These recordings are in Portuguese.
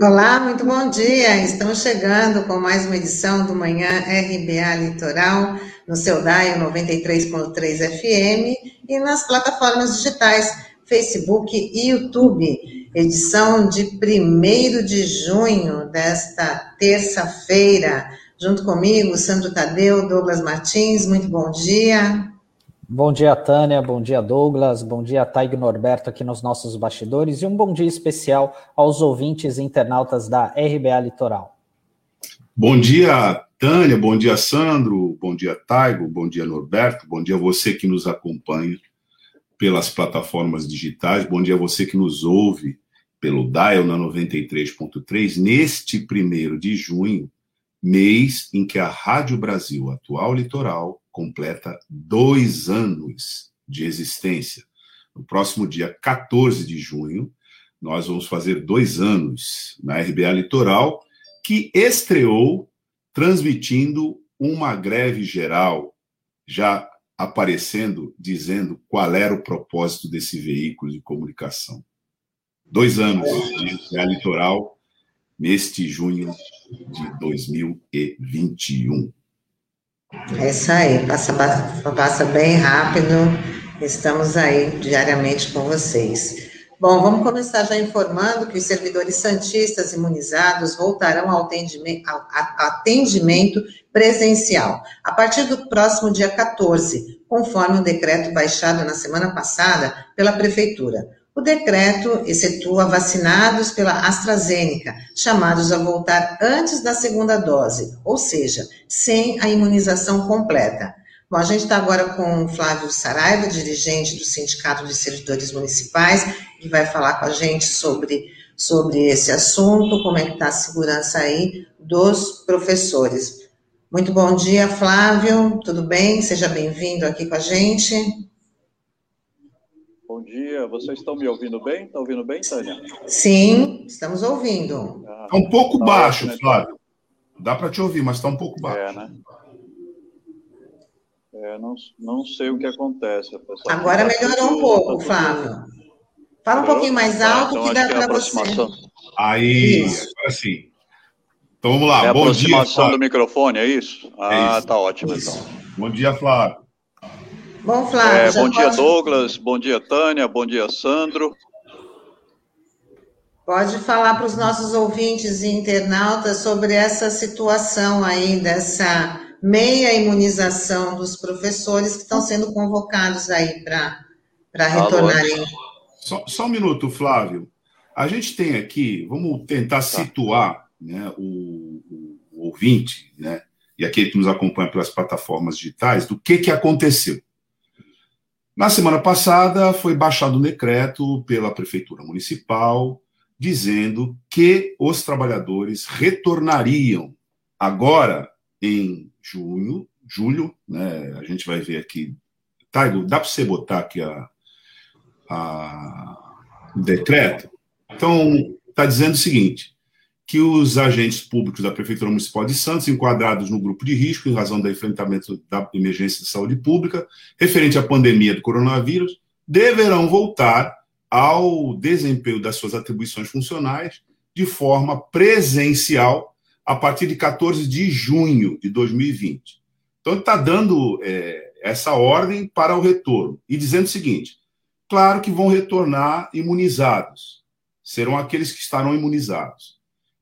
Olá, muito bom dia. Estamos chegando com mais uma edição do Manhã RBA Litoral, no seu DAIO 93.3 FM e nas plataformas digitais Facebook e YouTube. Edição de 1 de junho desta terça-feira. Junto comigo, Sandro Tadeu, Douglas Martins, muito bom dia. Bom dia, Tânia. Bom dia, Douglas. Bom dia, Taig Norberto, aqui nos nossos bastidores. E um bom dia especial aos ouvintes e internautas da RBA Litoral. Bom dia, Tânia. Bom dia, Sandro. Bom dia, Taigo. Bom dia, Norberto. Bom dia a você que nos acompanha pelas plataformas digitais. Bom dia a você que nos ouve pelo Dial na 93.3 neste primeiro de junho, mês em que a Rádio Brasil Atual Litoral completa dois anos de existência. No próximo dia 14 de junho, nós vamos fazer dois anos na RBA Litoral, que estreou transmitindo uma greve geral, já aparecendo, dizendo qual era o propósito desse veículo de comunicação. Dois anos de RBA Litoral, neste junho de 2021. É isso aí, passa, passa bem rápido. Estamos aí diariamente com vocês. Bom, vamos começar já informando que os servidores santistas imunizados voltarão ao atendimento, ao atendimento presencial a partir do próximo dia 14, conforme o decreto baixado na semana passada pela Prefeitura. O decreto excetua vacinados pela AstraZeneca, chamados a voltar antes da segunda dose, ou seja, sem a imunização completa. Bom, a gente está agora com o Flávio Saraiva, dirigente do Sindicato de Servidores Municipais, que vai falar com a gente sobre, sobre esse assunto, como é que está a segurança aí dos professores. Muito bom dia, Flávio, tudo bem? Seja bem-vindo aqui com a gente. Bom dia, vocês estão me ouvindo bem? Estão ouvindo bem, Tânia? Sim, estamos ouvindo. Está ah, um pouco tá baixo, ótimo, Flávio. Dá para te ouvir, mas está um pouco baixo. É, né? É, não, não sei o que acontece. Agora melhorou um pouco, Flávio. Fala um pouquinho mais tá, alto então, que dá para você. Aí, isso. agora sim. Então vamos lá. É Bom aproximação dia, do microfone, é isso? Ah, é isso. tá ótimo então. Bom dia, Flávio. Bom, Flávio. É, bom dia, Douglas. Bom dia, Tânia. Bom dia, Sandro. Pode falar para os nossos ouvintes e internautas sobre essa situação aí, dessa meia imunização dos professores que estão sendo convocados aí para retornarem. Só, só, um minuto, Flávio. A gente tem aqui, vamos tentar tá. situar né, o, o, ouvinte, né, e aquele que nos acompanha pelas plataformas digitais, do que, que aconteceu. Na semana passada, foi baixado um decreto pela Prefeitura Municipal dizendo que os trabalhadores retornariam agora em junho, julho, né? A gente vai ver aqui. Taigo, dá para você botar aqui a, a, decreto? Então, está dizendo o seguinte: que os agentes públicos da Prefeitura Municipal de Santos, enquadrados no grupo de risco em razão do enfrentamento da emergência de saúde pública referente à pandemia do coronavírus, deverão voltar ao desempenho das suas atribuições funcionais de forma presencial a partir de 14 de junho de 2020. Então, está dando é, essa ordem para o retorno e dizendo o seguinte: claro que vão retornar imunizados, serão aqueles que estarão imunizados.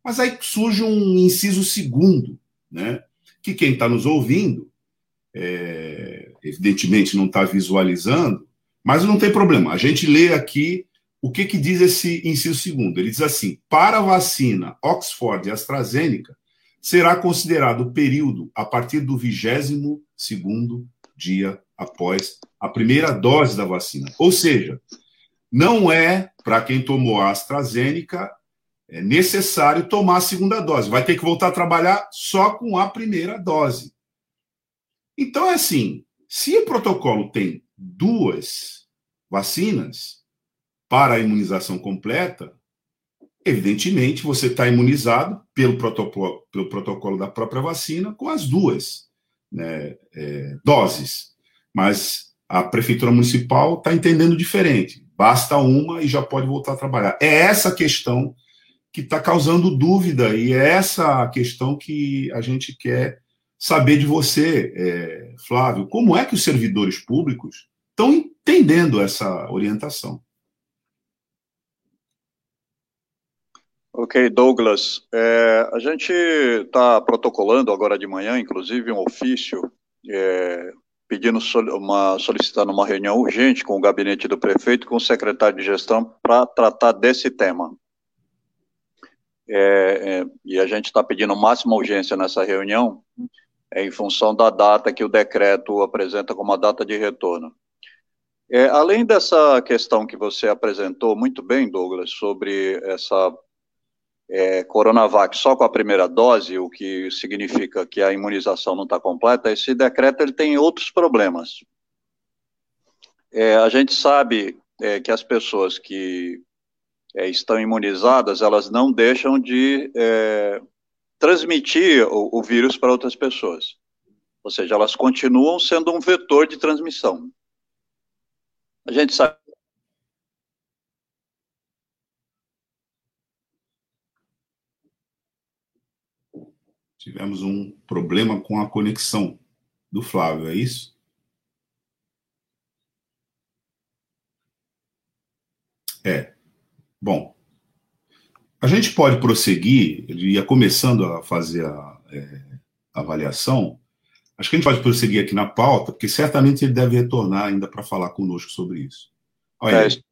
Mas aí surge um inciso segundo, né? Que quem está nos ouvindo, é, evidentemente não está visualizando, mas não tem problema. A gente lê aqui o que, que diz esse inciso segundo. Ele diz assim: para a vacina Oxford e AstraZeneca, será considerado o período a partir do vigésimo segundo dia após a primeira dose da vacina. Ou seja, não é para quem tomou a AstraZeneca é necessário tomar a segunda dose. Vai ter que voltar a trabalhar só com a primeira dose. Então é assim: se o protocolo tem duas vacinas para a imunização completa, evidentemente você está imunizado pelo protocolo, pelo protocolo da própria vacina com as duas né, é, doses. Mas a prefeitura municipal está entendendo diferente. Basta uma e já pode voltar a trabalhar. É essa questão que está causando dúvida, e é essa a questão que a gente quer saber de você, é, Flávio. Como é que os servidores públicos estão entendendo essa orientação? Ok, Douglas. É, a gente está protocolando agora de manhã, inclusive, um ofício é, pedindo uma solicitando uma reunião urgente com o gabinete do prefeito com o secretário de gestão para tratar desse tema. É, é, e a gente está pedindo máxima urgência nessa reunião, é, em função da data que o decreto apresenta como a data de retorno. É, além dessa questão que você apresentou muito bem, Douglas, sobre essa é, Coronavac só com a primeira dose, o que significa que a imunização não está completa, esse decreto ele tem outros problemas. É, a gente sabe é, que as pessoas que é, estão imunizadas, elas não deixam de é, transmitir o, o vírus para outras pessoas. Ou seja, elas continuam sendo um vetor de transmissão. A gente sabe Tivemos um problema com a conexão do Flávio, é isso? É. Bom, a gente pode prosseguir, ele ia começando a fazer a, é, a avaliação. Acho que a gente pode prosseguir aqui na pauta, porque certamente ele deve retornar ainda para falar conosco sobre isso. Olha é, Está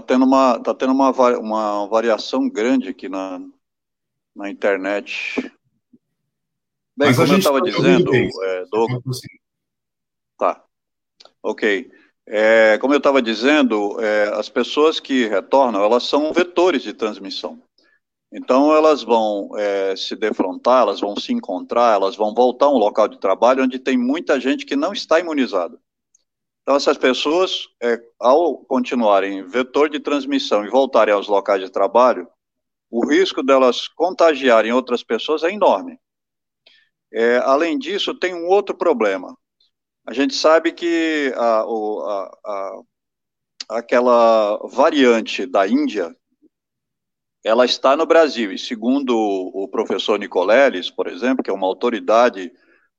tendo, uma, tá tendo uma, uma variação grande aqui na, na internet. Bem, Mas como eu estava dizendo, é, Douglas. Tá. Ok. É, como eu estava dizendo, é, as pessoas que retornam, elas são vetores de transmissão. Então, elas vão é, se defrontar, elas vão se encontrar, elas vão voltar a um local de trabalho onde tem muita gente que não está imunizada. Então, essas pessoas, é, ao continuarem vetor de transmissão e voltarem aos locais de trabalho, o risco delas contagiarem outras pessoas é enorme. É, além disso, tem um outro problema. A gente sabe que a, a, a, aquela variante da Índia, ela está no Brasil, e segundo o professor Nicoleles, por exemplo, que é uma autoridade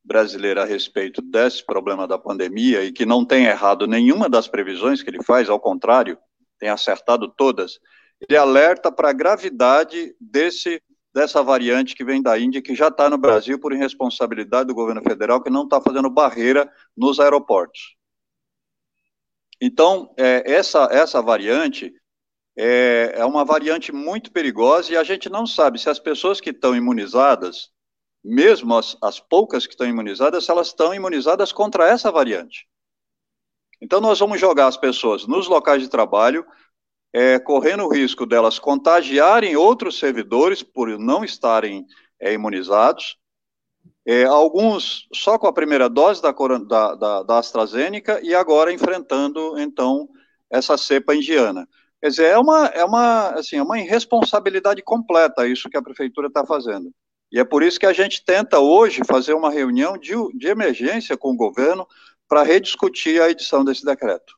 brasileira a respeito desse problema da pandemia e que não tem errado nenhuma das previsões que ele faz, ao contrário, tem acertado todas, ele alerta para a gravidade desse dessa variante que vem da Índia, que já está no Brasil por irresponsabilidade do governo federal, que não está fazendo barreira nos aeroportos. Então, é, essa, essa variante é, é uma variante muito perigosa e a gente não sabe se as pessoas que estão imunizadas mesmo as, as poucas que estão imunizadas, elas estão imunizadas contra essa variante. Então, nós vamos jogar as pessoas nos locais de trabalho, é, correndo o risco delas contagiarem outros servidores por não estarem é, imunizados, é, alguns só com a primeira dose da, da, da, da, AstraZeneca e agora enfrentando, então, essa cepa indiana. Quer dizer, é uma, é uma, assim, é uma irresponsabilidade completa isso que a prefeitura está fazendo. E é por isso que a gente tenta hoje fazer uma reunião de, de emergência com o governo para rediscutir a edição desse decreto.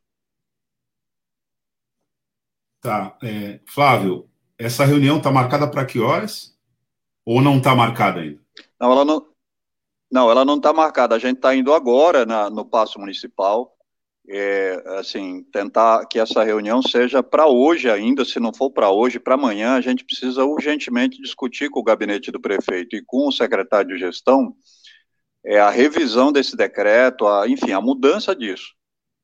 Tá. É, Flávio, essa reunião está marcada para que horas? Ou não está marcada ainda? Não, ela não. Não, ela não está marcada. A gente está indo agora na, no Paço Municipal é, assim, tentar que essa reunião seja para hoje ainda, se não for para hoje, para amanhã, a gente precisa urgentemente discutir com o gabinete do prefeito e com o secretário de gestão é, a revisão desse decreto, a, enfim, a mudança disso.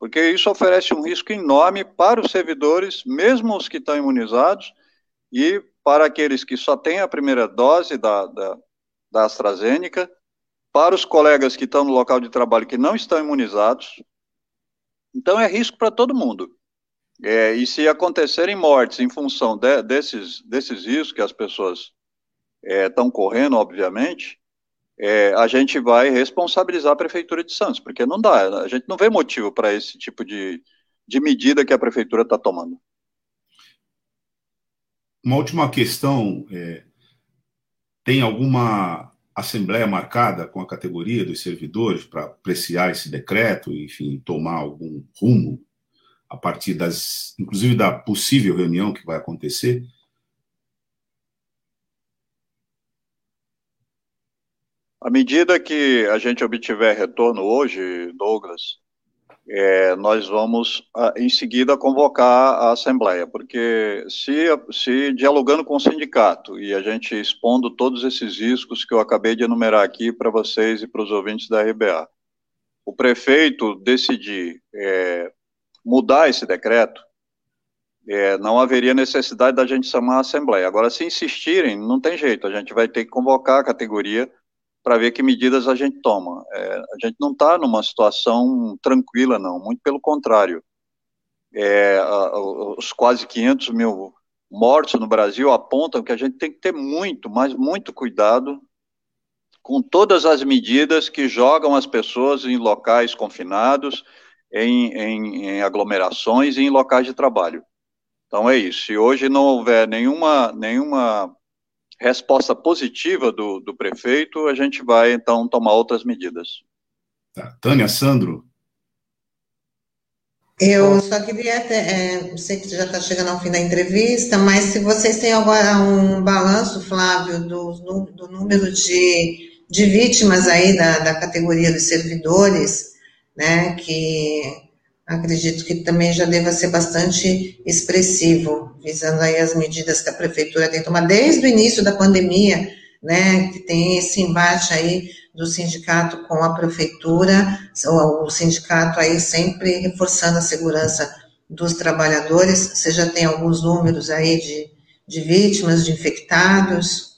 Porque isso oferece um risco enorme para os servidores, mesmo os que estão imunizados, e para aqueles que só têm a primeira dose da, da, da AstraZeneca, para os colegas que estão no local de trabalho que não estão imunizados, então é risco para todo mundo. É, e se acontecerem mortes em função de, desses, desses riscos que as pessoas estão é, correndo, obviamente, é, a gente vai responsabilizar a Prefeitura de Santos, porque não dá, a gente não vê motivo para esse tipo de, de medida que a Prefeitura está tomando. Uma última questão: é, tem alguma assembleia marcada com a categoria dos servidores para apreciar esse decreto, enfim, tomar algum rumo a partir das, inclusive da possível reunião que vai acontecer? À medida que a gente obtiver retorno hoje, Douglas, é, nós vamos em seguida convocar a Assembleia, porque se, se dialogando com o sindicato e a gente expondo todos esses riscos que eu acabei de enumerar aqui para vocês e para os ouvintes da RBA, o prefeito decidir é, mudar esse decreto, é, não haveria necessidade da gente chamar a Assembleia. Agora, se insistirem, não tem jeito, a gente vai ter que convocar a categoria para ver que medidas a gente toma. É, a gente não está numa situação tranquila, não, muito pelo contrário. É, a, os quase 500 mil mortos no Brasil apontam que a gente tem que ter muito, mas muito cuidado com todas as medidas que jogam as pessoas em locais confinados, em, em, em aglomerações e em locais de trabalho. Então é isso. Se hoje não houver nenhuma, nenhuma resposta positiva do, do prefeito, a gente vai então tomar outras medidas. Tá. Tânia, Sandro. Eu só queria, é, sei que já está chegando ao fim da entrevista, mas se vocês têm agora um balanço, Flávio, do, do número de, de vítimas aí da, da categoria dos servidores, né, que acredito que também já deva ser bastante expressivo, visando aí as medidas que a prefeitura tem tomado desde o início da pandemia, né, que tem esse embate aí do sindicato com a prefeitura, o sindicato aí sempre reforçando a segurança dos trabalhadores, você já tem alguns números aí de, de vítimas, de infectados?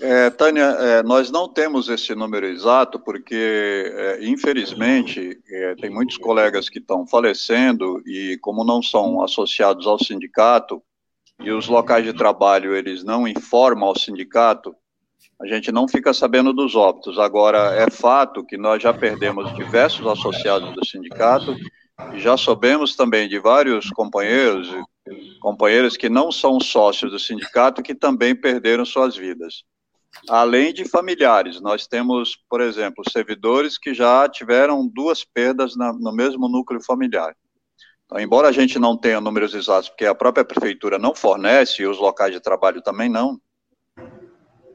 É, Tânia, é, nós não temos esse número exato porque, é, infelizmente, é, tem muitos colegas que estão falecendo e, como não são associados ao sindicato e os locais de trabalho eles não informam ao sindicato, a gente não fica sabendo dos óbitos. Agora, é fato que nós já perdemos diversos associados do sindicato e já soubemos também de vários companheiros, companheiras que não são sócios do sindicato que também perderam suas vidas além de familiares. Nós temos, por exemplo, servidores que já tiveram duas perdas na, no mesmo núcleo familiar. Então, embora a gente não tenha números exatos, porque a própria prefeitura não fornece e os locais de trabalho também não.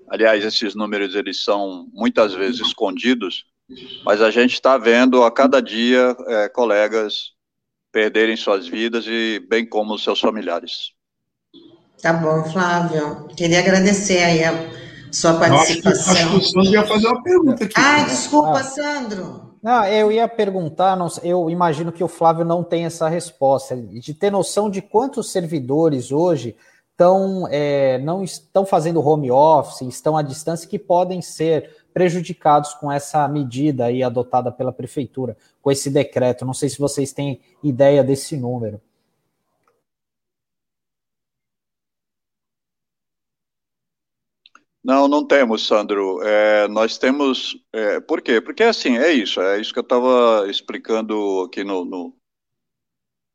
Aliás, esses números eles são muitas vezes escondidos, mas a gente está vendo a cada dia é, colegas perderem suas vidas e bem como os seus familiares. Tá bom, Flávio. Queria agradecer aí a sua participação. Acho que, acho que o Sandro ia fazer uma pergunta aqui. Ah, desculpa, ah. Sandro. Não, eu ia perguntar, não, eu imagino que o Flávio não tem essa resposta, de ter noção de quantos servidores hoje estão, é, não estão fazendo home office, estão à distância, que podem ser prejudicados com essa medida aí adotada pela prefeitura, com esse decreto. Não sei se vocês têm ideia desse número. Não, não temos, Sandro. É, nós temos. É, por quê? Porque assim, é isso, é isso que eu estava explicando aqui no, no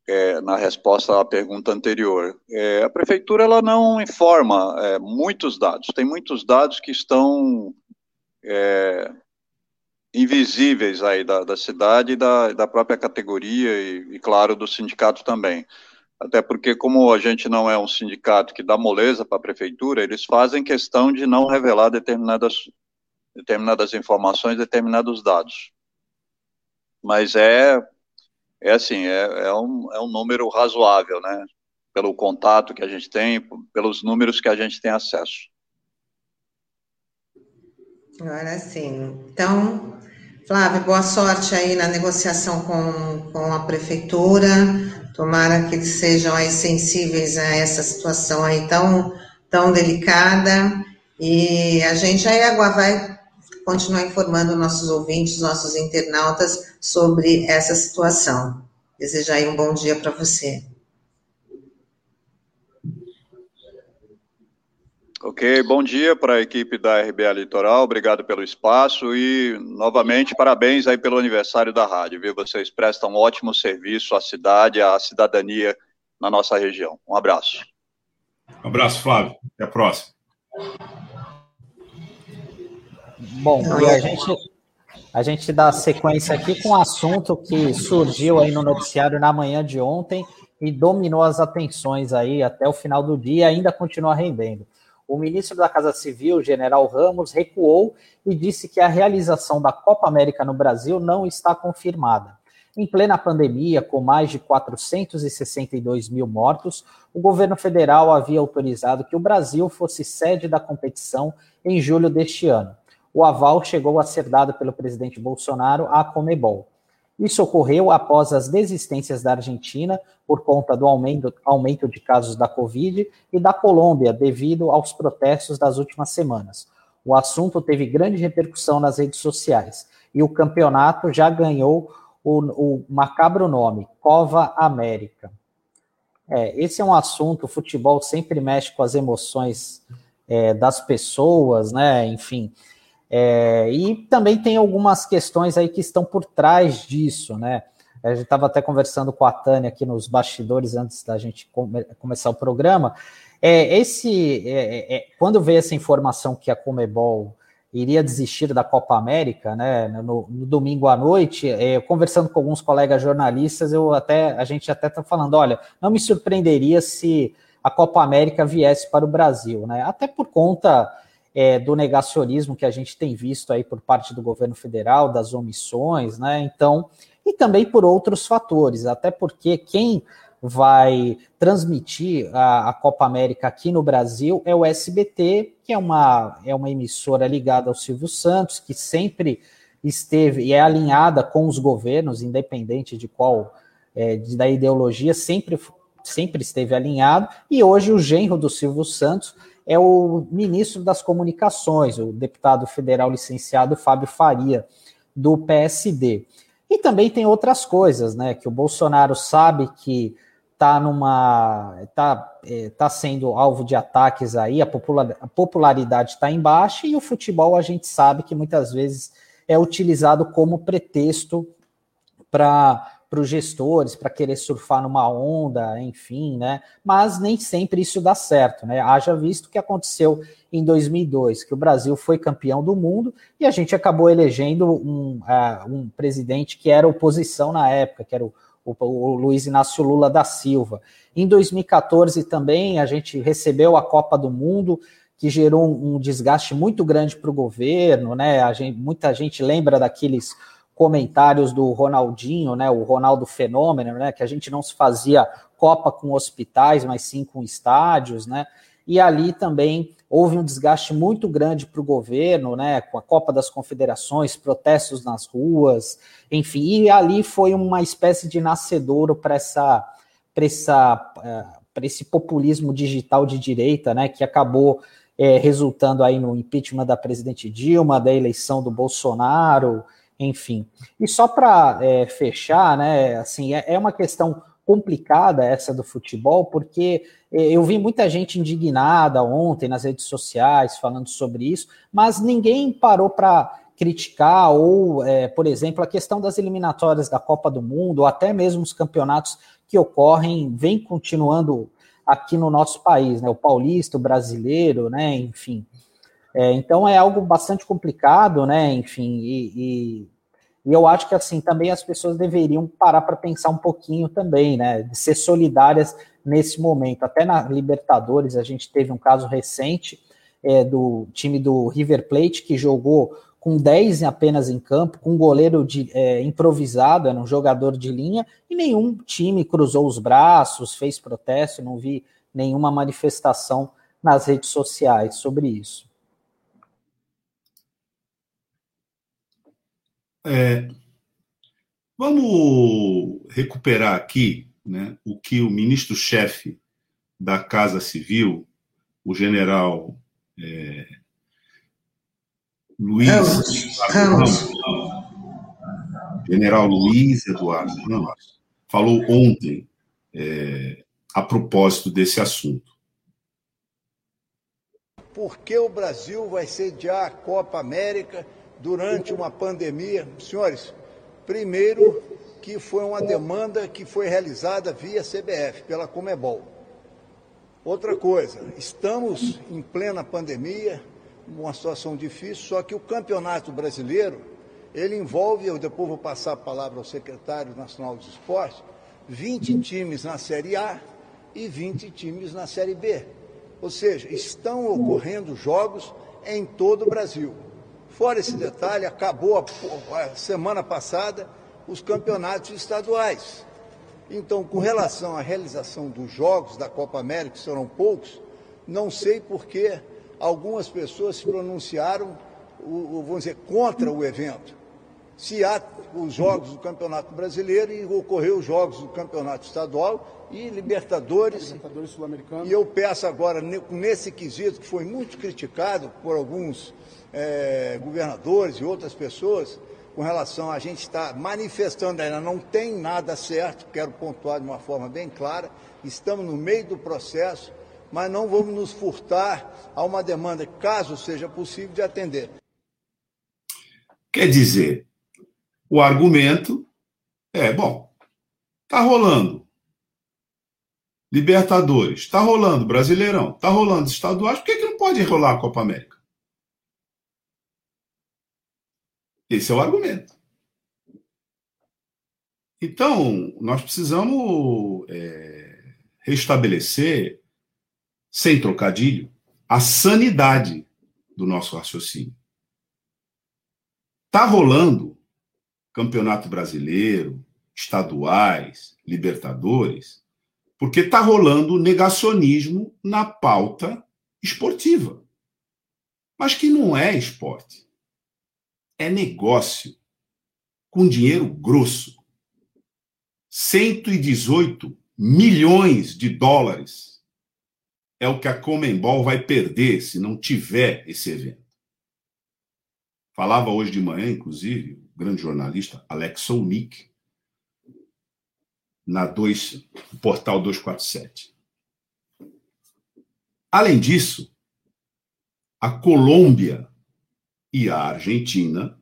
é, na resposta à pergunta anterior. É, a prefeitura ela não informa é, muitos dados. Tem muitos dados que estão é, invisíveis aí da, da cidade da, da própria categoria e, e, claro, do sindicato também até porque, como a gente não é um sindicato que dá moleza para a prefeitura, eles fazem questão de não revelar determinadas, determinadas informações, determinados dados. Mas é, é assim, é, é, um, é um número razoável, né? Pelo contato que a gente tem, pelos números que a gente tem acesso. Agora sim. Então, Flávio, boa sorte aí na negociação com, com a prefeitura. Tomara que eles sejam aí sensíveis a essa situação aí tão, tão delicada. E a gente aí vai continuar informando nossos ouvintes, nossos internautas sobre essa situação. Desejar aí um bom dia para você. Ok, bom dia para a equipe da RBA Litoral, obrigado pelo espaço e, novamente, parabéns aí pelo aniversário da rádio, viu? Vocês prestam um ótimo serviço à cidade, à cidadania na nossa região. Um abraço. Um abraço, Flávio. Até a próxima. Bom, e a gente, A gente dá sequência aqui com um assunto que surgiu aí no noticiário na manhã de ontem e dominou as atenções aí até o final do dia e ainda continua rendendo. O ministro da Casa Civil, General Ramos, recuou e disse que a realização da Copa América no Brasil não está confirmada. Em plena pandemia, com mais de 462 mil mortos, o governo federal havia autorizado que o Brasil fosse sede da competição em julho deste ano. O aval chegou a ser dado pelo presidente Bolsonaro à Comebol. Isso ocorreu após as desistências da Argentina por conta do aumento, aumento de casos da Covid e da Colômbia devido aos protestos das últimas semanas. O assunto teve grande repercussão nas redes sociais e o campeonato já ganhou o, o macabro nome, Cova América. É, esse é um assunto, o futebol sempre mexe com as emoções é, das pessoas, né? Enfim. É, e também tem algumas questões aí que estão por trás disso, né? A gente estava até conversando com a Tânia aqui nos bastidores antes da gente come, começar o programa. É, esse, é, é, quando veio essa informação que a Comebol iria desistir da Copa América, né? No, no domingo à noite, é, conversando com alguns colegas jornalistas, eu até a gente até está falando, olha, não me surpreenderia se a Copa América viesse para o Brasil, né? Até por conta é, do negacionismo que a gente tem visto aí por parte do governo federal, das omissões, né? Então, e também por outros fatores, até porque quem vai transmitir a, a, Copa América aqui no Brasil é o SBT, que é uma, é uma emissora ligada ao Silvio Santos, que sempre esteve e é alinhada com os governos, independente de qual é, da ideologia, sempre, sempre esteve alinhado, e hoje o genro do Silvio Santos é o ministro das Comunicações, o deputado federal licenciado Fábio Faria, do PSD. E também tem outras coisas, né? Que o Bolsonaro sabe que está numa está é, tá sendo alvo de ataques aí, a, popular, a popularidade está em baixa e o futebol a gente sabe que muitas vezes é utilizado como pretexto para para os gestores, para querer surfar numa onda, enfim, né? Mas nem sempre isso dá certo, né? Haja visto o que aconteceu em 2002, que o Brasil foi campeão do mundo e a gente acabou elegendo um, uh, um presidente que era oposição na época, que era o o, o Luiz Inácio Lula da Silva. Em 2014 também a gente recebeu a Copa do Mundo, que gerou um, desgaste muito grande para o governo, né? A gente, muita gente lembra daqueles comentários do Ronaldinho, né? O Ronaldo Fenômeno, né? Que a gente não se fazia Copa com hospitais, mas sim com estádios, né? E ali também houve um desgaste muito grande para o governo, né, com a Copa das Confederações, protestos nas ruas, enfim, e ali foi uma espécie de nascedouro para essa, para essa, é, para esse populismo digital de direita, né, que acabou é, resultando aí no impeachment da presidente Dilma, da eleição do Bolsonaro, enfim. E só para é, fechar, né, assim, é, é uma questão complicada essa do futebol, porque eh, eu vi muita gente indignada ontem nas redes sociais falando sobre isso, mas ninguém parou para criticar ou, é, por exemplo, a questão das eliminatórias da Copa do Mundo, ou até mesmo os campeonatos que ocorrem, vem continuando aqui no nosso país, né? O paulista, o brasileiro, né? Enfim. É, então é algo bastante complicado, né? Enfim, e, e e eu acho que assim também as pessoas deveriam parar para pensar um pouquinho também, né? De ser solidárias nesse momento. Até na Libertadores a gente teve um caso recente é, do time do River Plate que jogou com 10 apenas em campo, com um goleiro de, é, improvisado, era um jogador de linha, e nenhum time cruzou os braços, fez protesto, não vi nenhuma manifestação nas redes sociais sobre isso. É, vamos recuperar aqui né, o que o ministro-chefe da Casa Civil, o general é, Luiz Ramos, general Luiz Eduardo Ramos, falou ontem é, a propósito desse assunto. Por que o Brasil vai sediar a Copa América durante uma pandemia. Senhores, primeiro que foi uma demanda que foi realizada via CBF, pela Comebol. Outra coisa, estamos em plena pandemia, uma situação difícil, só que o campeonato brasileiro, Ele envolve, eu depois vou passar a palavra ao secretário nacional dos esportes, 20 times na Série A e 20 times na Série B. Ou seja, estão ocorrendo jogos em todo o Brasil. Fora esse detalhe, acabou a, a semana passada os campeonatos estaduais. Então, com relação à realização dos jogos da Copa América, que serão poucos, não sei por que algumas pessoas se pronunciaram, vamos dizer, contra o evento. Se há os jogos do Campeonato Brasileiro e ocorreu os jogos do Campeonato Estadual e Libertadores. Libertadores Sul-Americano. E eu peço agora, nesse quesito, que foi muito criticado por alguns é, governadores e outras pessoas, com relação a gente estar tá manifestando ainda não tem nada certo, quero pontuar de uma forma bem clara, estamos no meio do processo, mas não vamos nos furtar a uma demanda, caso seja possível, de atender. Quer dizer, o argumento é, bom, tá rolando. Libertadores, tá rolando Brasileirão, tá rolando estaduais, por que, que não pode rolar a Copa América? Esse é o argumento. Então, nós precisamos é, restabelecer, sem trocadilho, a sanidade do nosso raciocínio. Está rolando Campeonato Brasileiro, estaduais, Libertadores, porque está rolando negacionismo na pauta esportiva, mas que não é esporte é negócio com dinheiro grosso. 118 milhões de dólares é o que a Comembol vai perder se não tiver esse evento. Falava hoje de manhã, inclusive, grande jornalista Alex Solnick, na 2, portal 247. Além disso, a Colômbia e a Argentina,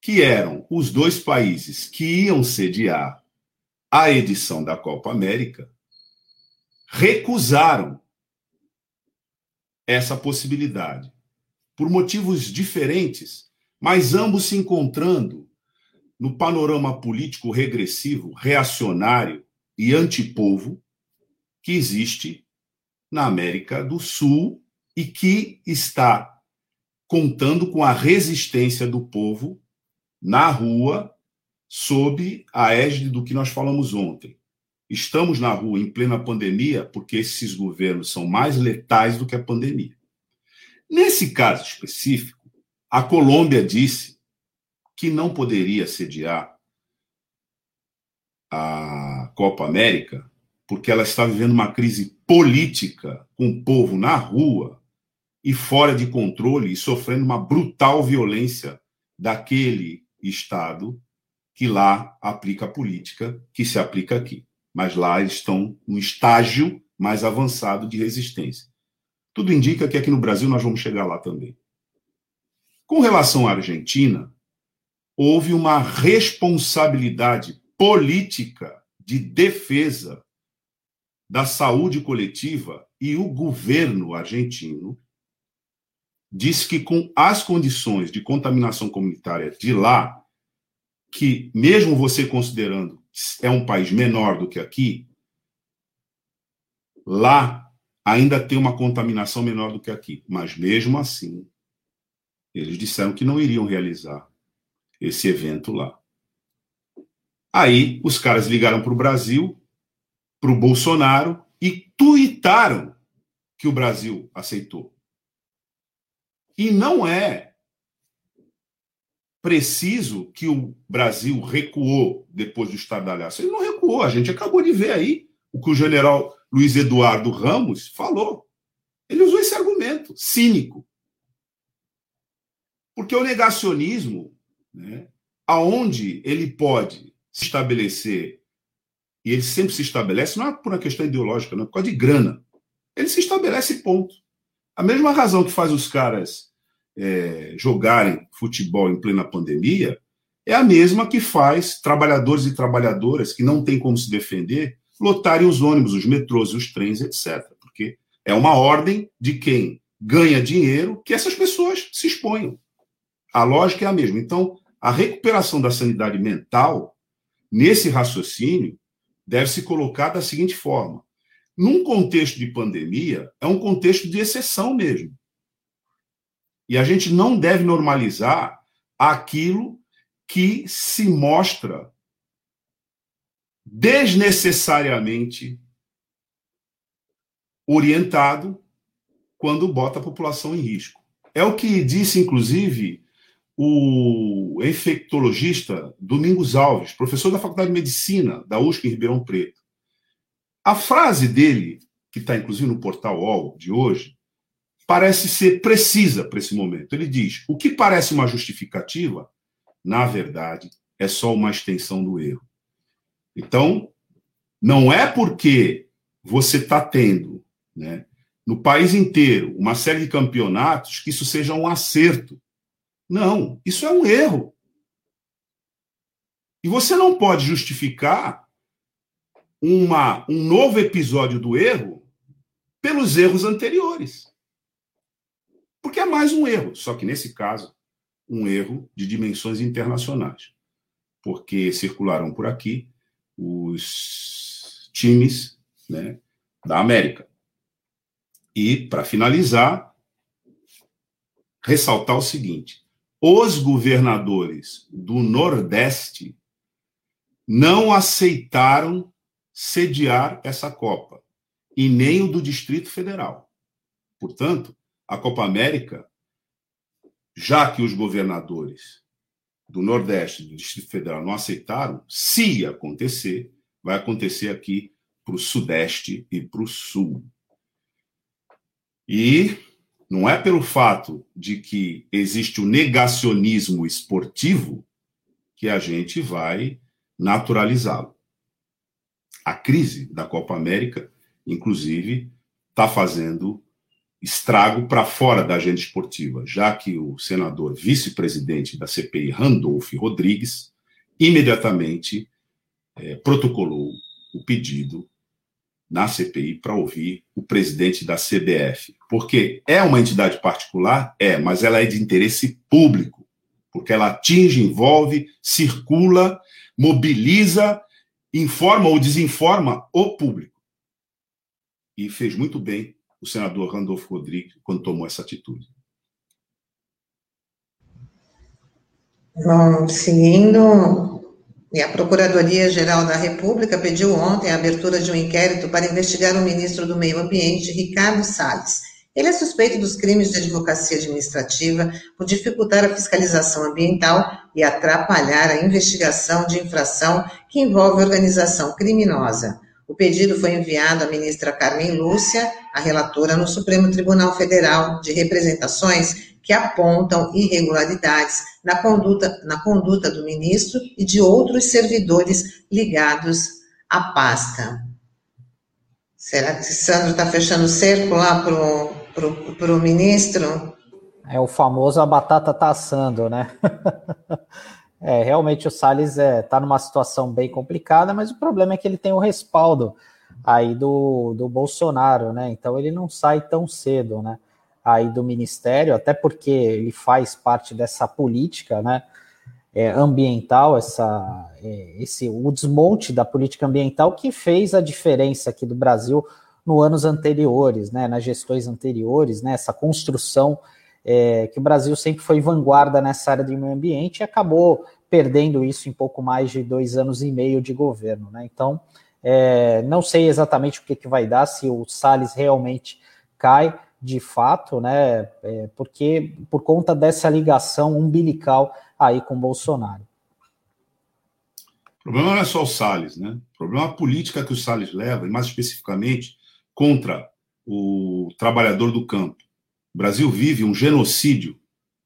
que eram os dois países que iam sediar a edição da Copa América, recusaram essa possibilidade por motivos diferentes, mas ambos se encontrando no panorama político regressivo, reacionário e antipovo que existe na América do Sul e que está contando com a resistência do povo na rua, sob a égide do que nós falamos ontem. Estamos na rua em plena pandemia porque esses governos são mais letais do que a pandemia. Nesse caso específico, a Colômbia disse que não poderia sediar a Copa América porque ela está vivendo uma crise política com o povo na rua e fora de controle e sofrendo uma brutal violência daquele Estado que lá aplica a política que se aplica aqui. Mas lá eles estão num estágio mais avançado de resistência. Tudo indica que aqui no Brasil nós vamos chegar lá também. Com relação à Argentina, houve uma responsabilidade política de defesa da saúde coletiva e o governo argentino diz que com as condições de contaminação comunitária de lá, que mesmo você considerando é um país menor do que aqui, lá ainda tem uma contaminação menor do que aqui, mas mesmo assim eles disseram que não iriam realizar esse evento lá. Aí os caras ligaram para o Brasil, para o Bolsonaro e tuitaram que o Brasil aceitou. E não é preciso que o Brasil recuou depois do Estado da Aliança. Ele não recuou. A gente acabou de ver aí o que o general Luiz Eduardo Ramos falou. Ele usou esse argumento cínico. Porque o negacionismo, né, aonde ele pode se estabelecer, e ele sempre se estabelece, não é por uma questão ideológica, não é por causa de grana. Ele se estabelece ponto. A mesma razão que faz os caras é, jogarem futebol em plena pandemia é a mesma que faz trabalhadores e trabalhadoras que não têm como se defender lotarem os ônibus, os metrôs, os trens, etc. Porque é uma ordem de quem ganha dinheiro que essas pessoas se exponham. A lógica é a mesma. Então, A recuperação da sanidade mental, nesse raciocínio, deve se colocar da seguinte forma: num contexto de pandemia, é um contexto de exceção mesmo. E a gente não deve normalizar aquilo que se mostra desnecessariamente orientado quando bota a população em risco. É o que disse, inclusive, o infectologista Domingos Alves, professor da Faculdade de Medicina da USP em Ribeirão Preto. A frase dele, que está inclusive no portal UOL de hoje, parece ser precisa para esse momento. Ele diz: o que parece uma justificativa, na verdade, é só uma extensão do erro. Então, não é porque você está tendo, né, no país inteiro, uma série de campeonatos que isso seja um acerto. Não, isso é um erro. E você não pode justificar uma, um novo episódio do erro pelos erros anteriores. Porque é mais um erro, só que nesse caso, um erro de dimensões internacionais. Porque circularam por aqui os times né, da América. E, para finalizar, ressaltar o seguinte: os governadores do Nordeste não aceitaram sediar essa Copa, e nem o do Distrito Federal. Portanto, a Copa América, já que os governadores do Nordeste do Distrito Federal não aceitaram, se acontecer, vai acontecer aqui para o Sudeste e para o Sul. E não é pelo fato de que existe o negacionismo esportivo que a gente vai naturalizá-lo. A crise da Copa América, inclusive, está fazendo estrago para fora da agenda esportiva, já que o senador vice-presidente da CPI, Randolph Rodrigues, imediatamente é, protocolou o pedido na CPI para ouvir o presidente da CBF. Porque é uma entidade particular? É, mas ela é de interesse público, porque ela atinge, envolve, circula, mobiliza, informa ou desinforma o público. E fez muito bem o senador Randolfo Rodrigues quando tomou essa atitude. Bom, seguindo, e a Procuradoria-Geral da República pediu ontem a abertura de um inquérito para investigar o ministro do Meio Ambiente, Ricardo Salles. Ele é suspeito dos crimes de advocacia administrativa por dificultar a fiscalização ambiental e atrapalhar a investigação de infração que envolve organização criminosa. O pedido foi enviado à ministra Carmen Lúcia, a relatora no Supremo Tribunal Federal, de representações que apontam irregularidades na conduta, na conduta do ministro e de outros servidores ligados à pasta. Será que Sandro está fechando o cerco lá para o ministro? É o famoso a batata está assando, né? É, realmente o Salles está é, tá numa situação bem complicada, mas o problema é que ele tem o respaldo aí do, do Bolsonaro, né? Então ele não sai tão cedo, né? Aí do ministério, até porque ele faz parte dessa política, né? É, ambiental, essa, é, esse, o desmonte da política ambiental que fez a diferença aqui do Brasil nos anos anteriores, né? Nas gestões anteriores, né? Essa construção é, que o Brasil sempre foi vanguarda nessa área de meio ambiente e acabou perdendo isso em pouco mais de dois anos e meio de governo. Né? Então, é, não sei exatamente o que, que vai dar, se o Salles realmente cai de fato, né? É, porque por conta dessa ligação umbilical aí com Bolsonaro. O problema não é só o Salles, né? O problema é a política que o Salles leva, e mais especificamente contra o trabalhador do campo. O Brasil vive um genocídio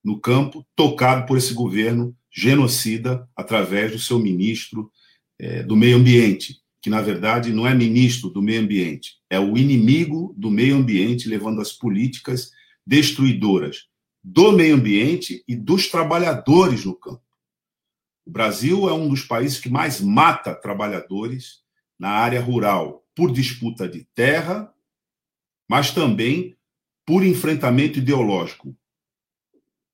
no campo, tocado por esse governo genocida através do seu ministro é, do meio ambiente, que na verdade não é ministro do meio ambiente, é o inimigo do meio ambiente, levando as políticas destruidoras do meio ambiente e dos trabalhadores no campo. O Brasil é um dos países que mais mata trabalhadores na área rural, por disputa de terra, mas também por enfrentamento ideológico.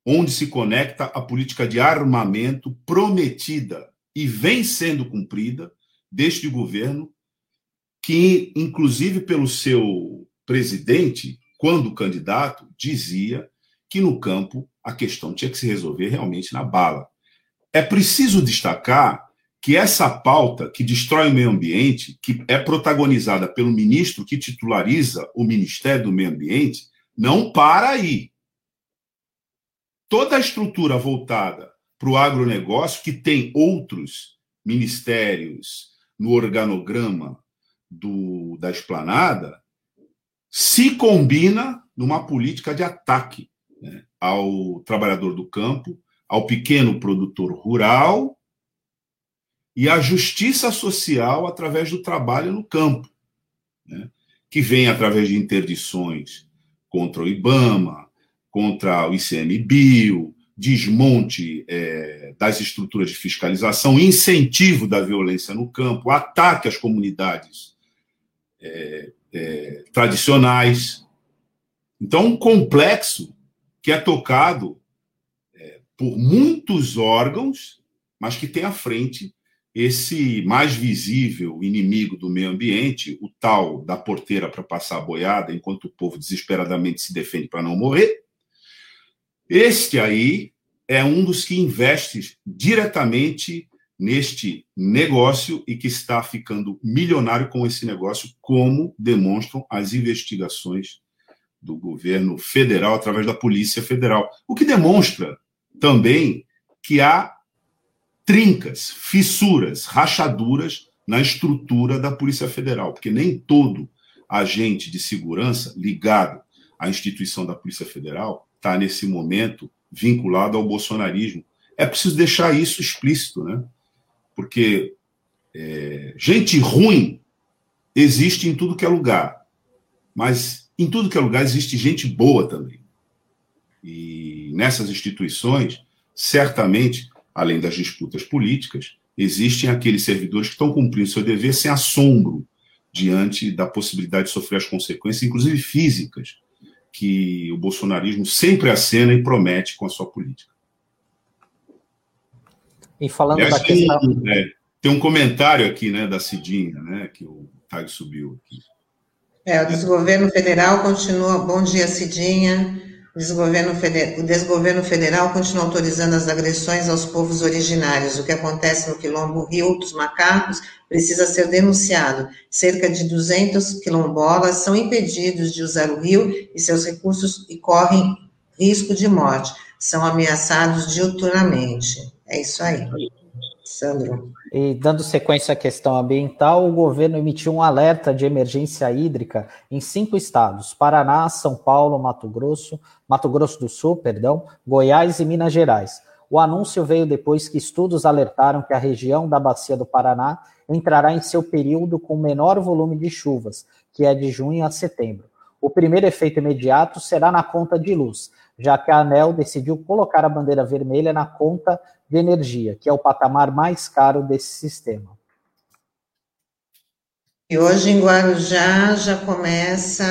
onde se conecta a política de armamento prometida e vem sendo cumprida deste governo, que, inclusive pelo seu presidente, quando candidato, dizia que no campo a questão tinha que se resolver realmente na bala. É preciso destacar que essa pauta que destrói o meio ambiente, que é protagonizada pelo ministro que titulariza o Ministério do Meio Ambiente, não para aí. Toda a estrutura voltada para o agronegócio, que tem outros ministérios no organograma do, da esplanada, se combina numa política de ataque né, ao trabalhador do campo, ao pequeno produtor rural e à justiça social através do trabalho no campo, né, que vem através de interdições contra o IBAMA, contra o ICMBio, desmonte é, das estruturas de fiscalização, incentivo da violência no campo, ataque às comunidades é, é, tradicionais. Então, um complexo que é tocado é, por muitos órgãos, mas que tem à frente esse mais visível inimigo do meio ambiente, o tal da porteira para passar a boiada, enquanto o povo desesperadamente se defende para não morrer. Este aí é um dos que investe diretamente neste negócio e que está ficando milionário com esse negócio, como demonstram as investigações do governo federal através da Polícia Federal. O que demonstra também que há trincas, fissuras, rachaduras na estrutura da Polícia Federal, porque nem todo agente de segurança ligado à instituição da Polícia Federal está, nesse momento, vinculado ao bolsonarismo. É preciso deixar isso explícito, né? Porque é, gente ruim existe em tudo que é lugar, mas em tudo que é lugar existe gente boa também. E nessas instituições, certamente, além das disputas políticas, existem aqueles servidores que estão cumprindo seu dever sem assombro diante da possibilidade de sofrer as consequências, inclusive físicas, que o bolsonarismo sempre acena e promete com a sua política. E falando e da questão... É, tem um comentário aqui, né, da Cidinha, né, que o Taio subiu aqui. É, o desgoverno federal continua. Bom dia, Cidinha. O desgoverno, federal, o desgoverno federal continua autorizando as agressões aos povos originários. O que acontece no Quilombo Rio dos Macacos precisa ser denunciado. Cerca de 200 quilombolas são impedidos de usar o rio e seus recursos e correm risco de morte. São ameaçados diuturnamente. É isso aí. Sandro. E dando sequência à questão ambiental, o governo emitiu um alerta de emergência hídrica em cinco estados: Paraná, São Paulo, Mato Grosso, Mato Grosso do Sul, perdão, Goiás e Minas Gerais. O anúncio veio depois que estudos alertaram que a região da bacia do Paraná entrará em seu período com menor volume de chuvas, que é de junho a setembro. O primeiro efeito imediato será na conta de luz, já que a ANEL decidiu colocar a bandeira vermelha na conta de energia, que é o patamar mais caro desse sistema. E hoje em Guarujá já começa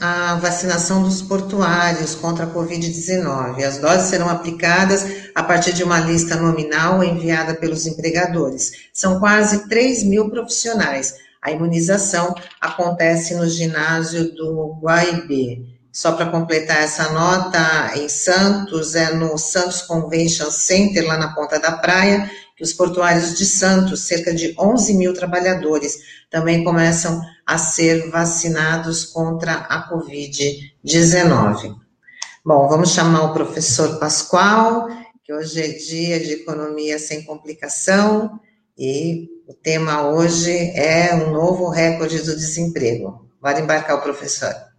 a vacinação dos portuários contra a Covid-19. As doses serão aplicadas a partir de uma lista nominal enviada pelos empregadores. São quase 3 mil profissionais. A imunização acontece no ginásio do Guaibê. Só para completar essa nota, em Santos, é no Santos Convention Center, lá na Ponta da Praia, que os portuários de Santos, cerca de 11 mil trabalhadores, também começam a ser vacinados contra a Covid-19. Bom, vamos chamar o professor Pascoal, que hoje é dia de economia sem complicação, e o tema hoje é um novo recorde do desemprego. Bora embarcar o professor.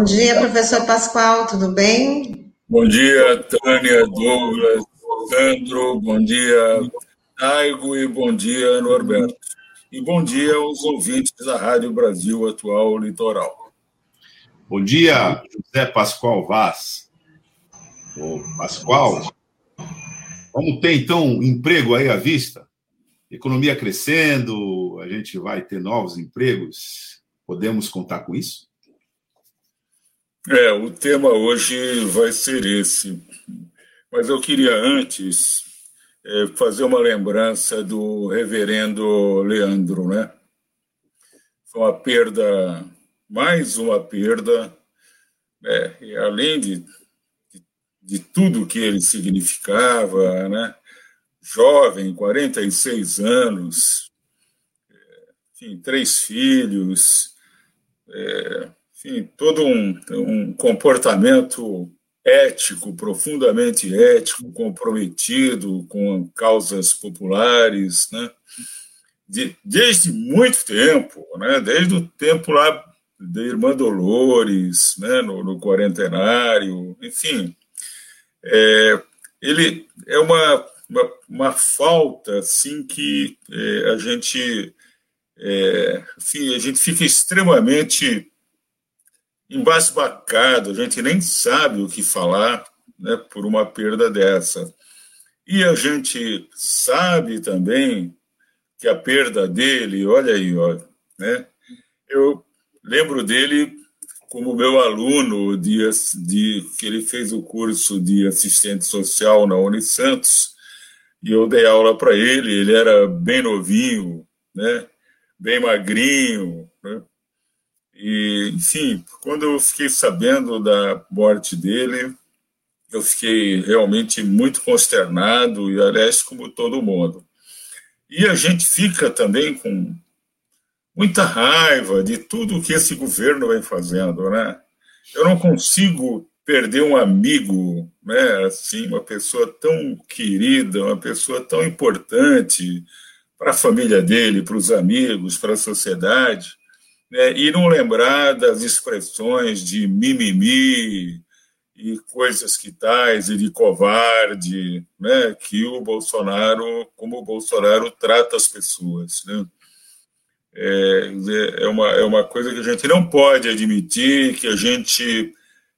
Bom dia, professor Pascoal, tudo bem? Bom dia, Tânia, Douglas, Sandro, bom dia, Taigo e bom dia, Norberto. E bom dia aos ouvintes da Rádio Brasil Atual Litoral. Bom dia, José Pascoal Vaz. Ô, Pascoal, vamos ter então emprego aí à vista? Economia crescendo, a gente vai ter novos empregos. Podemos contar com isso? É, o tema hoje vai ser esse. Mas eu queria antes é, fazer uma lembrança do reverendo Leandro, né? Foi uma perda, mais uma perda, né? e além de, de, de tudo que ele significava, né? Jovem, 46 anos, é, enfim, três filhos, é, enfim, todo um, um comportamento ético, profundamente ético, comprometido com causas populares, né? De, desde muito tempo, né? desde o tempo lá da Irmã Dolores, né? no, no quarentenário, enfim. É, ele é uma, uma, uma, falta assim que é, a gente é, enfim, a gente fica extremamente embasbacado, a gente nem sabe o que falar né, por uma perda dessa. E a gente sabe também que a perda dele, olha aí, ó, né, eu lembro dele como meu aluno de, de que ele fez o curso de assistente social na Unisantos e eu dei aula para ele. Ele era bem novinho, né, bem magrinho, e, enfim, quando eu fiquei sabendo da morte dele, eu fiquei realmente muito consternado, e aliás, como todo mundo. E a gente fica também com muita raiva de tudo que esse governo vem fazendo, né? Eu não consigo perder um amigo, né? Assim, uma pessoa tão querida, uma pessoa tão importante para a família dele, para os amigos, para a sociedade né, e não lembrar das expressões de mimimi e coisas que tais, e de covarde, né, que o Bolsonaro, como o Bolsonaro trata as pessoas. Né? É, é, uma, é uma coisa que a gente não pode admitir, que a gente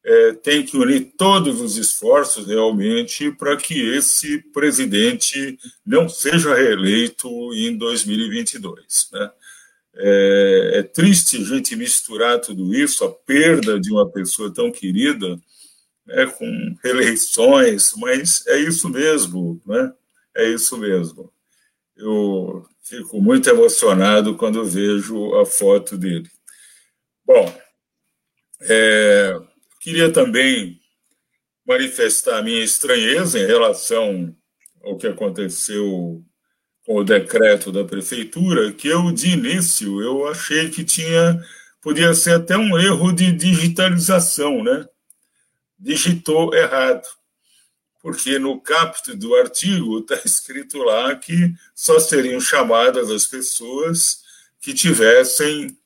é, tem que unir todos os esforços realmente para que esse presidente não seja reeleito em 2022. Né? É, é, triste a gente misturar tudo isso, a perda de uma pessoa tão querida, né, com reeleições, mas é isso mesmo, né? É isso mesmo. Eu fico muito emocionado quando vejo a foto dele. Bom, é, queria também manifestar a minha estranheza em relação ao que aconteceu o decreto da prefeitura, que eu, de início, eu achei que tinha, podia ser até um erro de digitalização, né? Digitou errado. Porque no caput do artigo está escrito lá que só seriam chamadas as pessoas que tivessem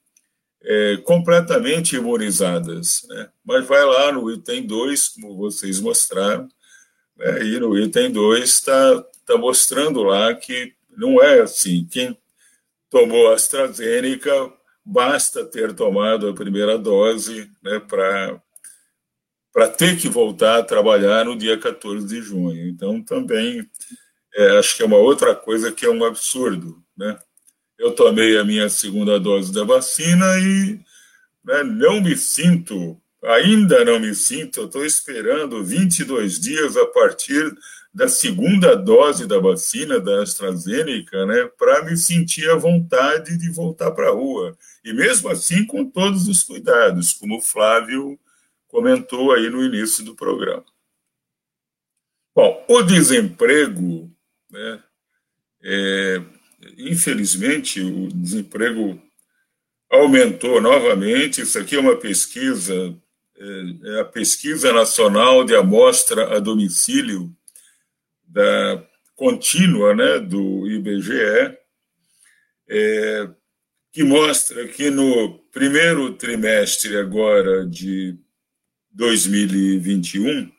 é, completamente imunizadas. Né? Mas vai lá no item 2, como vocês mostraram, né? e no item 2 está tá mostrando lá que não é assim. Quem tomou AstraZeneca basta ter tomado a primeira dose né, para ter que voltar a trabalhar no dia 14 de junho. Então, também é, acho que é uma outra coisa que é um absurdo. Né? Eu tomei a minha segunda dose da vacina e né, não me sinto, ainda não me sinto, estou esperando 22 dias a partir da segunda dose da vacina da AstraZeneca, né, para me sentir à vontade de voltar para a rua. E mesmo assim, com todos os cuidados, como o Flávio comentou aí no início do programa. Bom, o desemprego, né, é, infelizmente, o desemprego aumentou novamente. Isso aqui é uma pesquisa, é, é a Pesquisa Nacional de Amostra a Domicílio da contínua né, do IBGE, é, que mostra que no primeiro trimestre agora de 2021,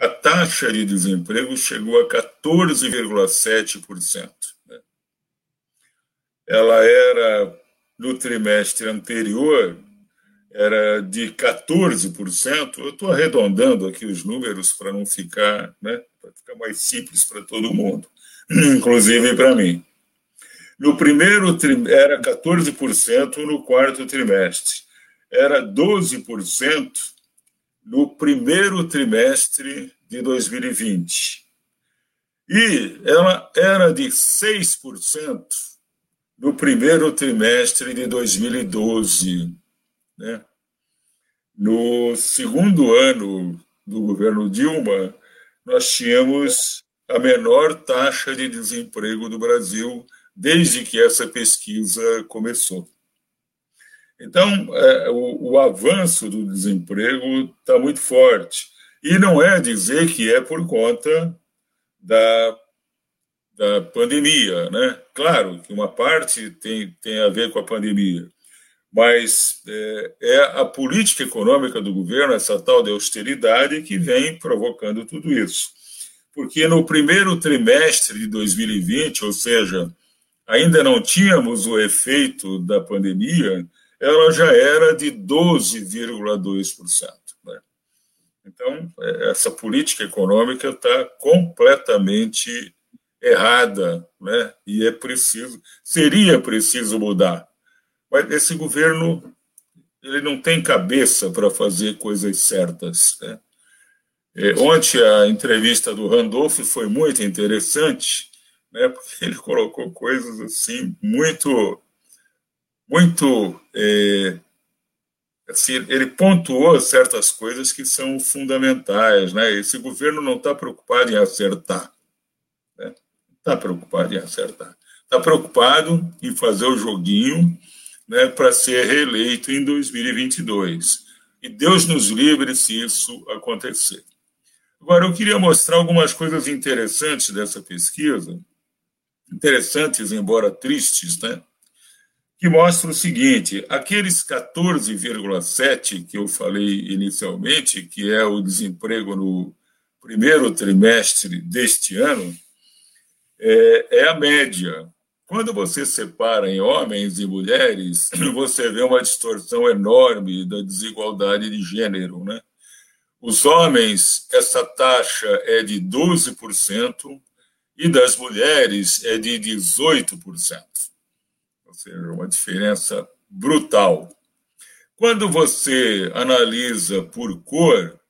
a taxa de desemprego chegou a 14,7%. Né? Ela era, no trimestre anterior, era de 14%. Eu estou arredondando aqui os números para não ficar, né, para ficar mais simples para todo mundo, inclusive para mim. No primeiro trimestre, era 14% no quarto trimestre, era 12% no primeiro trimestre de 2020. E ela era de 6% no primeiro trimestre de 2012. Né? No segundo ano do governo Dilma, nós tínhamos a menor taxa de desemprego do Brasil desde que essa pesquisa começou. Então, é, o, o, avanço do desemprego está muito forte. E não é dizer que é por conta da, da pandemia. Né? Claro que uma parte tem, tem a ver com a pandemia, mas é, é a política econômica do governo, essa tal de austeridade, que vem provocando tudo isso. Porque no primeiro trimestre de 2020, ou seja, ainda não tínhamos o efeito da pandemia, ela já era de 12,2%. Né? Então, é, essa política econômica está completamente errada, né? e é preciso, seria preciso mudar. Mas esse governo ele não tem cabeça para fazer coisas certas. Né? É, ontem a entrevista do Randolph foi muito interessante, né? porque ele colocou coisas assim muito muito. É, assim, ele pontuou certas coisas que são fundamentais. Né? Esse governo não está preocupado em acertar. Né? Não está preocupado em acertar. Está preocupado em fazer o joguinho né, para ser reeleito em 2022. E Deus nos livre se isso acontecer. Agora, eu queria mostrar algumas coisas interessantes dessa pesquisa, interessantes, embora tristes, né? que mostra o seguinte: aqueles 14,7 que eu falei inicialmente, que é o desemprego no primeiro trimestre deste ano, é, é a média. Quando você separa em homens e mulheres, você vê uma distorção enorme da desigualdade de gênero. Né? Os homens, essa taxa é de 12%, e das mulheres é de 18% seja, uma diferença brutal. Quando você analisa por cor,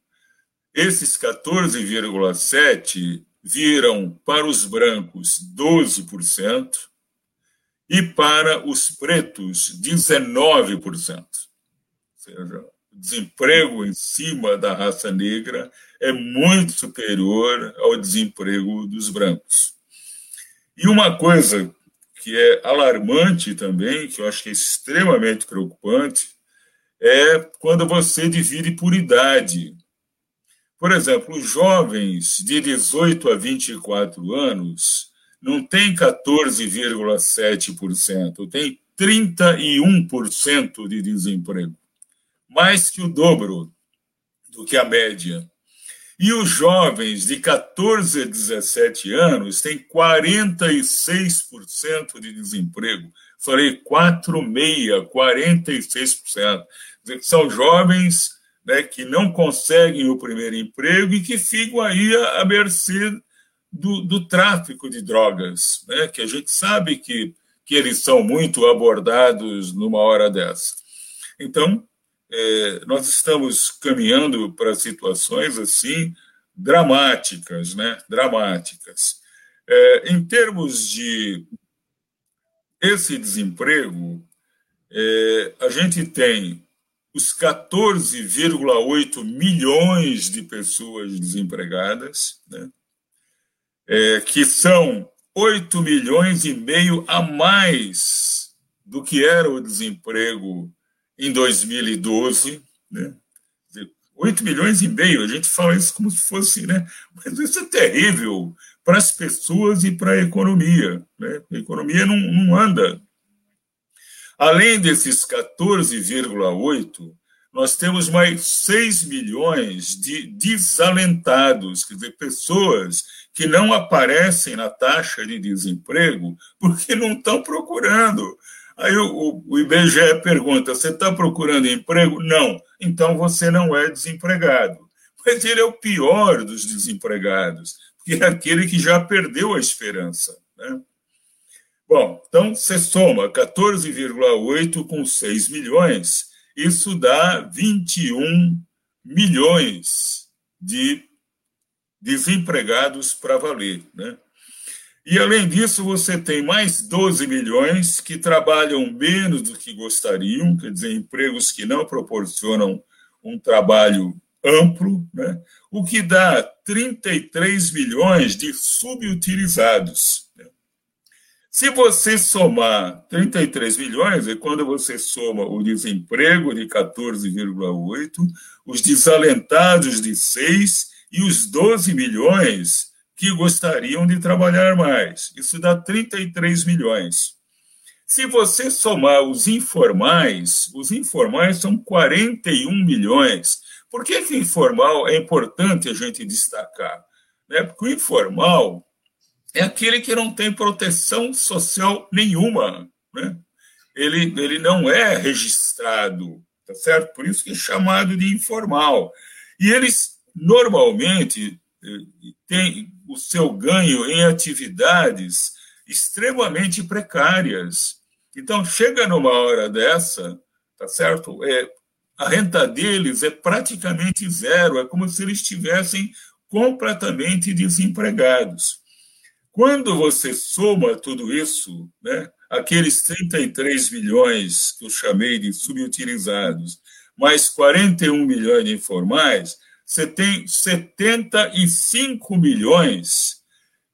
esses 14,7 viram para os brancos 12% e para os pretos 19%. Ou seja, o desemprego em cima da raça negra é muito superior ao desemprego dos brancos. E uma coisa que é alarmante também, que eu acho que é extremamente preocupante, é quando você divide por idade. Por exemplo, os jovens de 18 a 24 anos não têm 14,7%, tem 31% de desemprego, mais que o dobro do que a média. E os jovens de 14 a 17 anos têm 46% de desemprego. Falei 4,6%, 46%. São jovens né, que não conseguem o primeiro emprego e que ficam aí à mercê do, do tráfico de drogas, né, que a gente sabe que, que eles são muito abordados numa hora dessa. Então, é, nós estamos caminhando para situações assim dramáticas, né? Dramáticas. É, em termos de esse desemprego, é, a gente tem os 14,8 milhões de pessoas desempregadas, né? É, que são 8 milhões e meio a mais do que era o desemprego em 2012, né? 8 milhões e meio, a gente fala isso como se fosse, né? Mas isso é terrível para as pessoas e para a economia. Né? A economia não, não anda. Além desses 14,8, nós temos mais 6 milhões de desalentados, quer dizer, pessoas que não aparecem na taxa de desemprego porque não estão procurando Aí o, o IBGE pergunta: você está procurando emprego? Não. Então você não é desempregado. Mas ele é o pior dos desempregados, porque é aquele que já perdeu a esperança. Né? Bom, então você soma 14,8 com 6 milhões, isso dá 21 milhões de desempregados para valer. Né? E, além disso, você tem mais 12 milhões que trabalham menos do que gostariam, quer dizer, empregos que não proporcionam um trabalho amplo, né? o que dá 33 milhões de subutilizados. Se você somar 33 milhões, é quando você soma o desemprego de 14,8, os desalentados de 6 e os 12 milhões que gostariam de trabalhar mais. Isso dá 33 milhões. Se você somar os informais, os informais são 41 milhões. Por que, que informal é importante a gente destacar? Né? Porque o informal é aquele que não tem proteção social nenhuma. Né? Ele, ele não é registrado, tá certo? Por isso que é chamado de informal. E eles normalmente eh, têm o seu ganho em atividades extremamente precárias. Então, chega numa hora dessa, tá certo? É, a renta deles é praticamente zero, é como se eles estivessem completamente desempregados. Quando você soma tudo isso, né, aqueles 33 milhões que eu chamei de subutilizados, mais 41 milhões de informais, você tem 75 milhões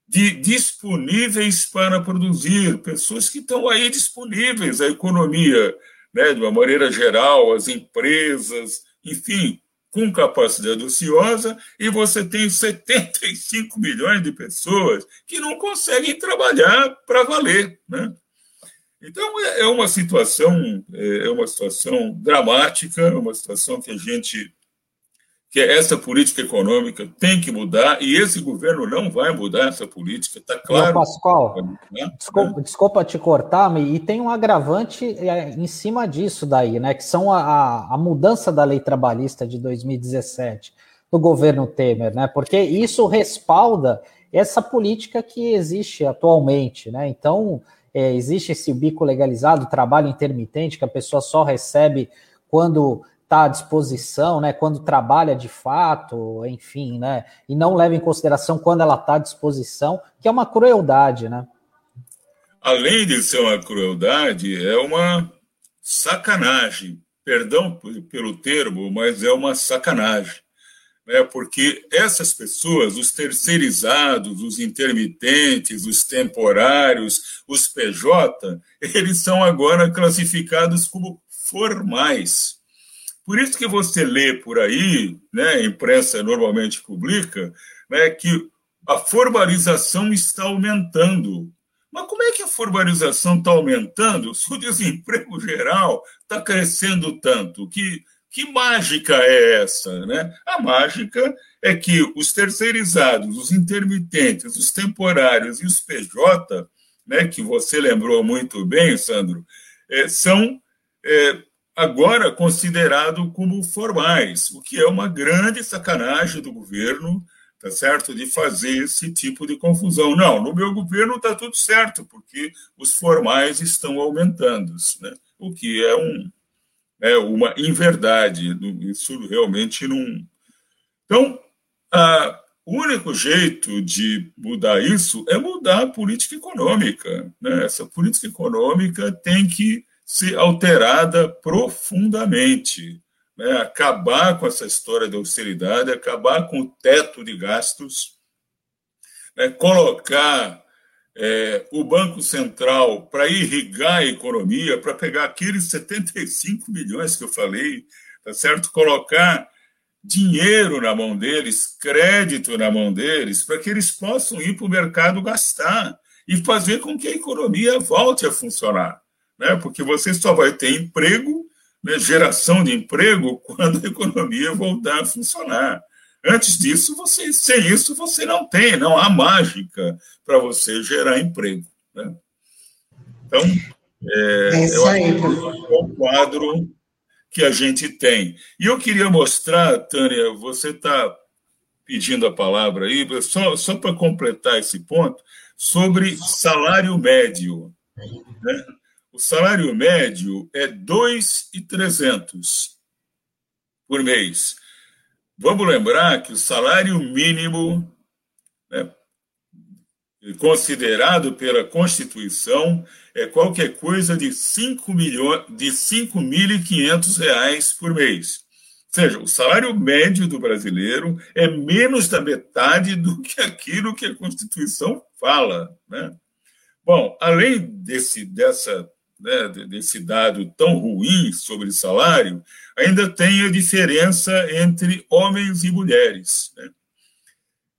de disponíveis para produzir, pessoas que estão aí disponíveis, a economia, né, de uma maneira geral, as empresas, enfim, com capacidade ociosa, e você tem 75 milhões de pessoas que não conseguem trabalhar para valer. Né? Então, é, é uma situação, é, é uma situação dramática, é uma situação que a gente que essa política econômica tem que mudar e esse governo não vai mudar essa política, está claro. Não, Pascoal, né? desculpa, desculpa, te cortar, e tem um agravante é, em cima disso daí, né? Que são a, a mudança da lei trabalhista de 2017 do governo Temer, né? Porque isso respalda essa política que existe atualmente, né? Então, é, existe esse bico legalizado, trabalho intermitente, que a pessoa só recebe quando está à disposição, né, quando trabalha de fato, enfim, né, e não leva em consideração quando ela está à disposição, que é uma crueldade, né? Além de ser uma crueldade, é uma sacanagem. Perdão pelo termo, mas é uma sacanagem. Né? Porque essas pessoas, os terceirizados, os intermitentes, os temporários, os PJ, eles são agora classificados como formais. Por isso que você lê por aí, né, a imprensa normalmente publica, né, que a formalização está aumentando. Mas como é que a formalização está aumentando se o desemprego geral está crescendo tanto? Que, que mágica é essa? Né? A mágica é que os terceirizados, os intermitentes, os temporários e os PJ, né, que você lembrou muito bem, Sandro, é, são é, agora considerado como formais, o que é uma grande sacanagem do governo, tá certo, de fazer esse tipo de confusão. Não, no meu governo está tudo certo, porque os formais estão aumentando, né? o que é um é uma inverdade. Isso realmente não. Então, a, o único jeito de mudar isso é mudar a política econômica. Né? Essa política econômica tem que ser alterada profundamente. Né? Acabar com essa história da austeridade, acabar com o teto de gastos, né? colocar é, o Banco Central para irrigar a economia, para pegar aqueles 75 milhões que eu falei, tá certo? Colocar dinheiro na mão deles, crédito na mão deles, para que eles possam ir para o mercado gastar e fazer com que a economia volte a funcionar né? porque você só vai ter emprego, né, geração de emprego, quando a economia voltar a funcionar. Antes disso, você, sem isso, você não tem, não há mágica para você gerar emprego. Né? Então, É, é isso aí, é o quadro que a gente tem. E eu queria mostrar, Tânia, você está pedindo a palavra aí, só, só para completar esse ponto, sobre salário médio. Né? O salário médio é 2,300 por mês. Vamos lembrar que o salário mínimo, né, considerado pela Constituição, é qualquer coisa de 5 milhões, de 5.500 reais por mês. Ou seja, o salário médio do brasileiro é menos da metade do que aquilo que a Constituição fala. Né? Bom, além desse, dessa, né, desse dado tão ruim sobre salário, ainda tem a diferença entre homens e mulheres. Né?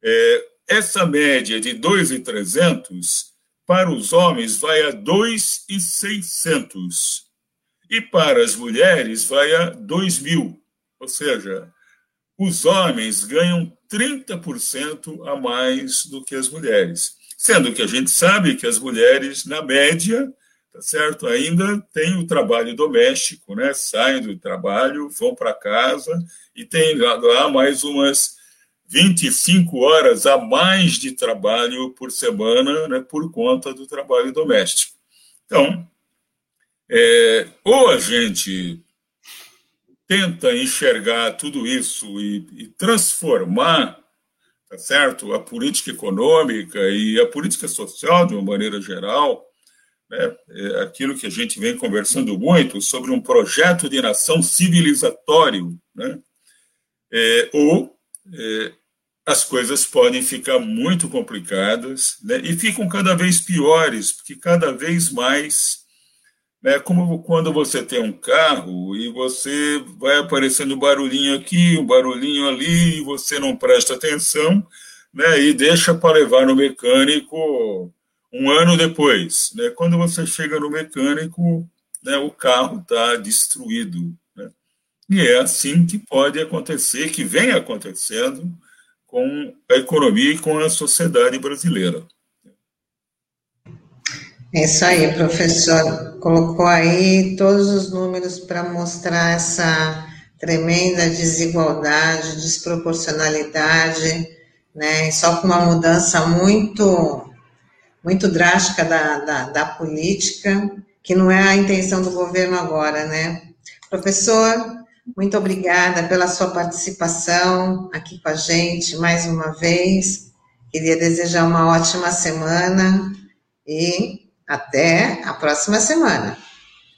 É, essa média de 2,300 para os homens vai a 2,600 e para as mulheres vai a 2 mil. Ou seja, os homens ganham 30% a mais do que as mulheres. Sendo que a gente sabe que as mulheres, na média, tá certo? Ainda têm o trabalho doméstico, né? Saem do trabalho, vão para casa e tem lá mais umas 25 horas a mais de trabalho por semana, né, por conta do trabalho doméstico. Então, é, ou a gente tenta enxergar tudo isso e, e transformar, tá certo, a política econômica e a política social de uma maneira geral, né, é aquilo que a gente vem conversando muito sobre um projeto de nação civilizatório, né, é, ou é, as coisas podem ficar muito complicadas né, e ficam cada vez piores, porque cada vez mais né? Como quando você tem um carro e você vai aparecendo um barulhinho aqui, um barulhinho ali, e você não presta atenção, né? E deixa para levar no mecânico um ano depois, né? Quando você chega no mecânico, né? O carro está destruído, né? E é assim que pode acontecer, que vem acontecendo com a economia e com a sociedade brasileira. É isso aí, professor. Colocou aí todos os números para mostrar essa tremenda desigualdade, desproporcionalidade, né? Só com uma mudança muito, muito drástica da, da, da política, que não é a intenção do governo agora, né? Professor, muito obrigada pela sua participação aqui com a gente mais uma vez. Queria desejar uma ótima semana e até a próxima semana.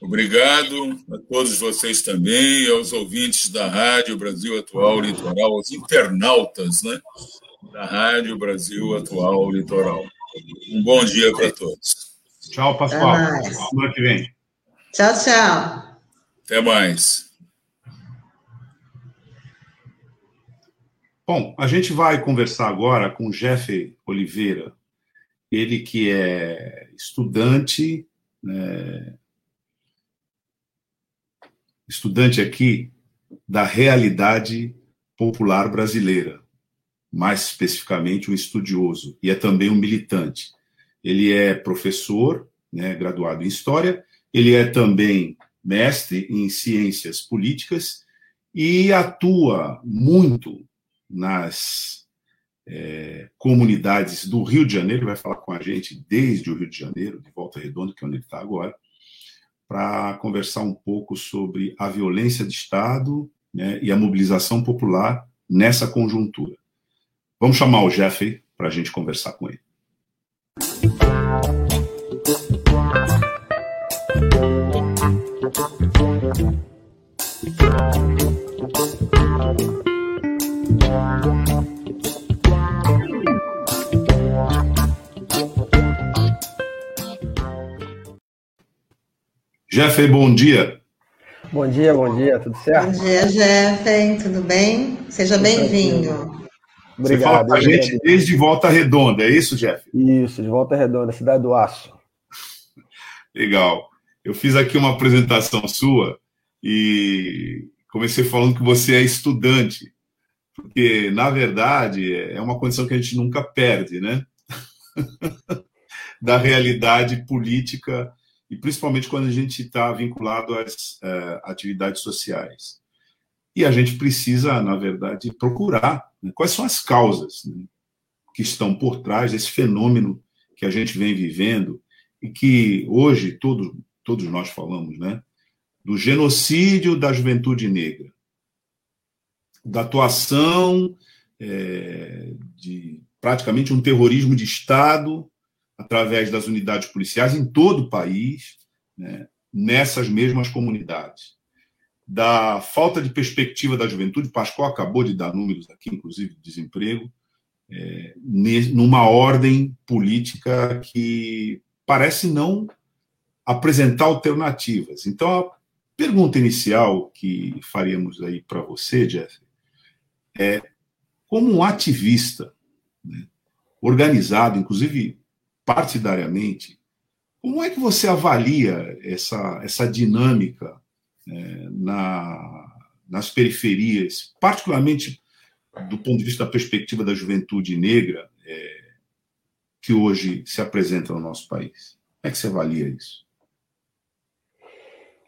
Obrigado a todos vocês também, aos ouvintes da Rádio Brasil Atual Litoral, aos internautas né, da Rádio Brasil Atual Litoral. Um bom dia para todos. Tchau, Pascoal. Até semana que vem. Tchau, tchau. Até mais. Bom, a gente vai conversar agora com o Jeff Oliveira, ele que é estudante, né, estudante aqui da realidade popular brasileira, mais especificamente um estudioso, e é também um militante. Ele é professor, né, graduado em História, ele é também mestre em Ciências Políticas e atua muito nas é, comunidades do Rio de Janeiro, vai falar com a gente desde o Rio de Janeiro, de Volta Redonda, que é onde ele está agora, para conversar um pouco sobre a violência de Estado né, e a mobilização popular nessa conjuntura. Vamos chamar o Jeffrey para a gente conversar com ele. Jeff, bom dia. Bom dia, bom dia, tudo certo? Bom dia, Jeff, tudo bem? Seja bem-vindo. Obrigado. Você fala com a gente desde Volta Redonda, é isso, Jeff? Isso, de Volta Redonda, cidade do Aço. Legal. Eu fiz aqui uma apresentação sua e comecei falando que você é estudante, porque, na verdade, é uma condição que a gente nunca perde, né? da realidade política e principalmente quando a gente está vinculado às uh, atividades sociais. E a gente precisa, na verdade, procurar né, quais são as causas né, que estão por trás desse fenômeno que a gente vem vivendo e que hoje todos, todos nós falamos, né? Do genocídio da juventude negra, da atuação é, de praticamente um terrorismo de Estado através das unidades policiais em todo o país, né, nessas mesmas comunidades. Da falta de perspectiva da juventude, Pascoal acabou de dar números aqui, inclusive de desemprego, é, numa ordem política que parece não apresentar alternativas. Então, a pergunta inicial que faríamos aí para você, Jeff, é como um ativista né, organizado, inclusive partidariamente, como é que você avalia essa, essa dinâmica é, na, nas periferias, particularmente do ponto de vista da perspectiva da juventude negra é, que hoje se apresenta no nosso país? Como é que você avalia isso?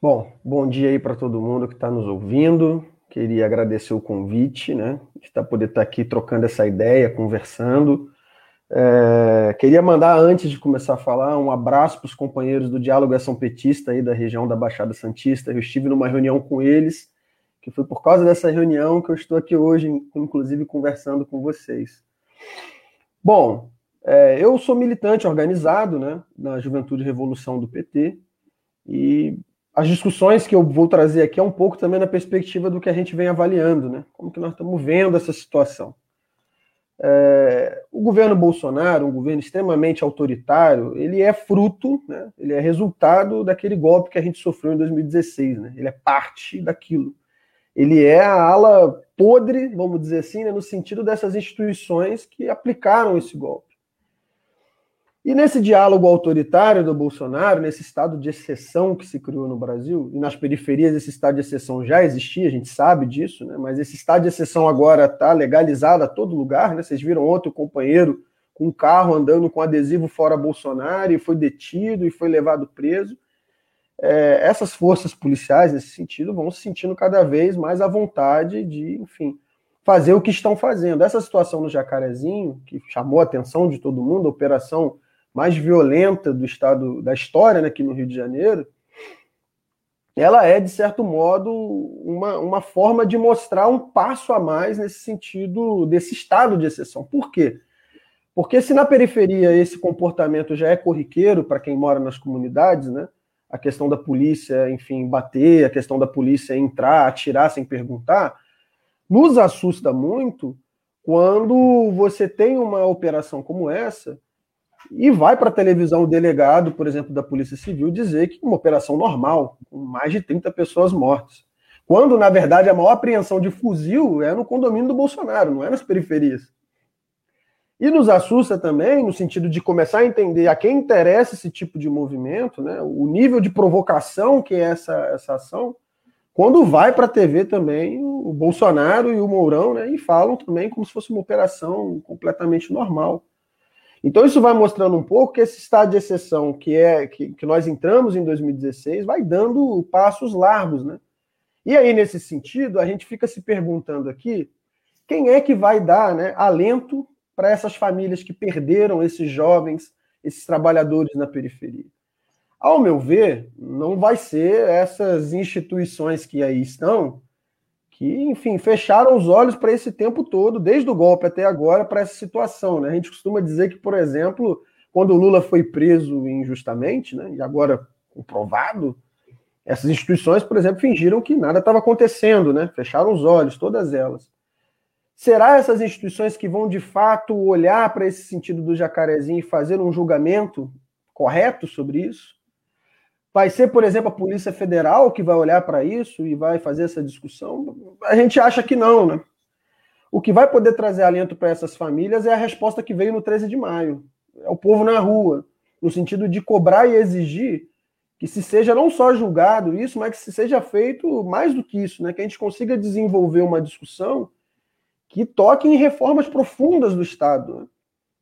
Bom, bom dia aí para todo mundo que está nos ouvindo. Queria agradecer o convite, né? De poder estar tá aqui trocando essa ideia, conversando. É, queria mandar, antes de começar a falar, um abraço para os companheiros do Diálogo Ação Petista aí da região da Baixada Santista. Eu estive numa reunião com eles, que foi por causa dessa reunião que eu estou aqui hoje, inclusive conversando com vocês. Bom, é, eu sou militante organizado né, na Juventude Revolução do PT e as discussões que eu vou trazer aqui é um pouco também na perspectiva do que a gente vem avaliando, né? Como que nós estamos vendo essa situação. É, o governo Bolsonaro, um governo extremamente autoritário, ele é fruto, né, ele é resultado daquele golpe que a gente sofreu em 2016. Né, ele é parte daquilo. Ele é a ala podre, vamos dizer assim, né, no sentido dessas instituições que aplicaram esse golpe. E nesse diálogo autoritário do Bolsonaro, nesse estado de exceção que se criou no Brasil, e nas periferias esse estado de exceção já existia, a gente sabe disso, né? mas esse estado de exceção agora está legalizado a todo lugar. Né? Vocês viram ontem o companheiro com um carro andando com adesivo fora Bolsonaro e foi detido e foi levado preso. É, essas forças policiais, nesse sentido, vão se sentindo cada vez mais à vontade de, enfim, fazer o que estão fazendo. Essa situação no Jacarezinho, que chamou a atenção de todo mundo, a operação mais violenta do estado da história né, aqui no Rio de Janeiro, ela é, de certo modo, uma, uma forma de mostrar um passo a mais nesse sentido desse estado de exceção. Por quê? Porque se na periferia esse comportamento já é corriqueiro para quem mora nas comunidades, né? A questão da polícia, enfim, bater, a questão da polícia entrar, atirar sem perguntar, nos assusta muito quando você tem uma operação como essa e vai para a televisão o delegado, por exemplo, da Polícia Civil, dizer que uma operação normal, com mais de 30 pessoas mortas. Quando, na verdade, a maior apreensão de fuzil é no condomínio do Bolsonaro, não é nas periferias. E nos assusta também, no sentido de começar a entender a quem interessa esse tipo de movimento, né, o nível de provocação que é essa, essa ação, quando vai para a TV também o Bolsonaro e o Mourão né, e falam também como se fosse uma operação completamente normal. Então isso vai mostrando um pouco que esse estado de exceção que é que, que nós entramos em 2016 vai dando passos largos, né? E aí nesse sentido a gente fica se perguntando aqui quem é que vai dar, né, alento para essas famílias que perderam esses jovens, esses trabalhadores na periferia. Ao meu ver, não vai ser essas instituições que aí estão que, enfim, fecharam os olhos para esse tempo todo, desde o golpe até agora, para essa situação. Né? A gente costuma dizer que, por exemplo, quando o Lula foi preso injustamente, né, e agora comprovado, essas instituições, por exemplo, fingiram que nada estava acontecendo, né? fecharam os olhos, todas elas. Será essas instituições que vão de fato olhar para esse sentido do jacarezinho e fazer um julgamento correto sobre isso? Vai ser, por exemplo, a Polícia Federal que vai olhar para isso e vai fazer essa discussão? A gente acha que não, né? O que vai poder trazer alento para essas famílias é a resposta que veio no 13 de maio. É o povo na rua, no sentido de cobrar e exigir que se seja não só julgado isso, mas que se seja feito mais do que isso, né? Que a gente consiga desenvolver uma discussão que toque em reformas profundas do Estado, né?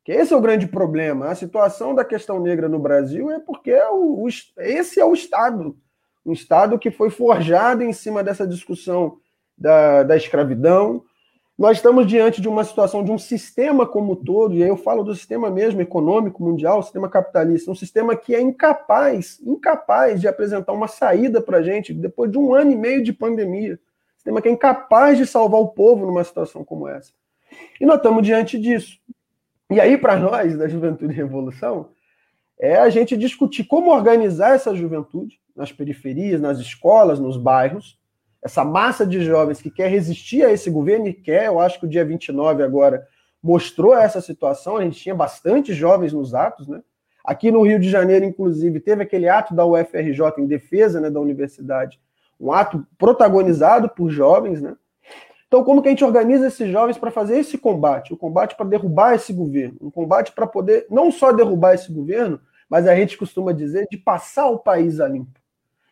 Que esse é o grande problema. A situação da questão negra no Brasil é porque é o, o, esse é o Estado. Um Estado que foi forjado em cima dessa discussão da, da escravidão. Nós estamos diante de uma situação de um sistema como um todo, e aí eu falo do sistema mesmo econômico mundial, sistema capitalista, um sistema que é incapaz, incapaz de apresentar uma saída para a gente depois de um ano e meio de pandemia. Um sistema que é incapaz de salvar o povo numa situação como essa. E nós estamos diante disso. E aí, para nós, da Juventude Revolução, é a gente discutir como organizar essa juventude nas periferias, nas escolas, nos bairros, essa massa de jovens que quer resistir a esse governo e quer, eu acho que o dia 29 agora mostrou essa situação, a gente tinha bastante jovens nos atos, né? Aqui no Rio de Janeiro, inclusive, teve aquele ato da UFRJ em defesa né, da universidade, um ato protagonizado por jovens, né? Então, como que a gente organiza esses jovens para fazer esse combate? O combate para derrubar esse governo. Um combate para poder não só derrubar esse governo, mas a gente costuma dizer de passar o país a limpo.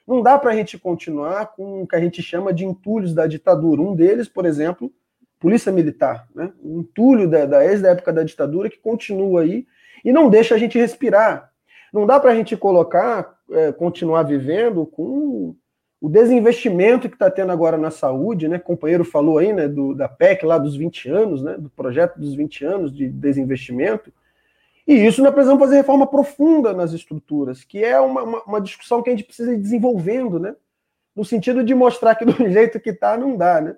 Não dá para a gente continuar com o que a gente chama de entulhos da ditadura. Um deles, por exemplo, polícia militar. Né? Um entulho da, da ex da época da ditadura que continua aí e não deixa a gente respirar. Não dá para a gente colocar, é, continuar vivendo com o desinvestimento que está tendo agora na saúde, né? O companheiro falou aí, né, do, da PEC lá dos 20 anos, né, do projeto dos 20 anos de desinvestimento. E isso nós precisamos fazer reforma profunda nas estruturas, que é uma, uma, uma discussão que a gente precisa ir desenvolvendo, né? No sentido de mostrar que do jeito que está, não dá, né?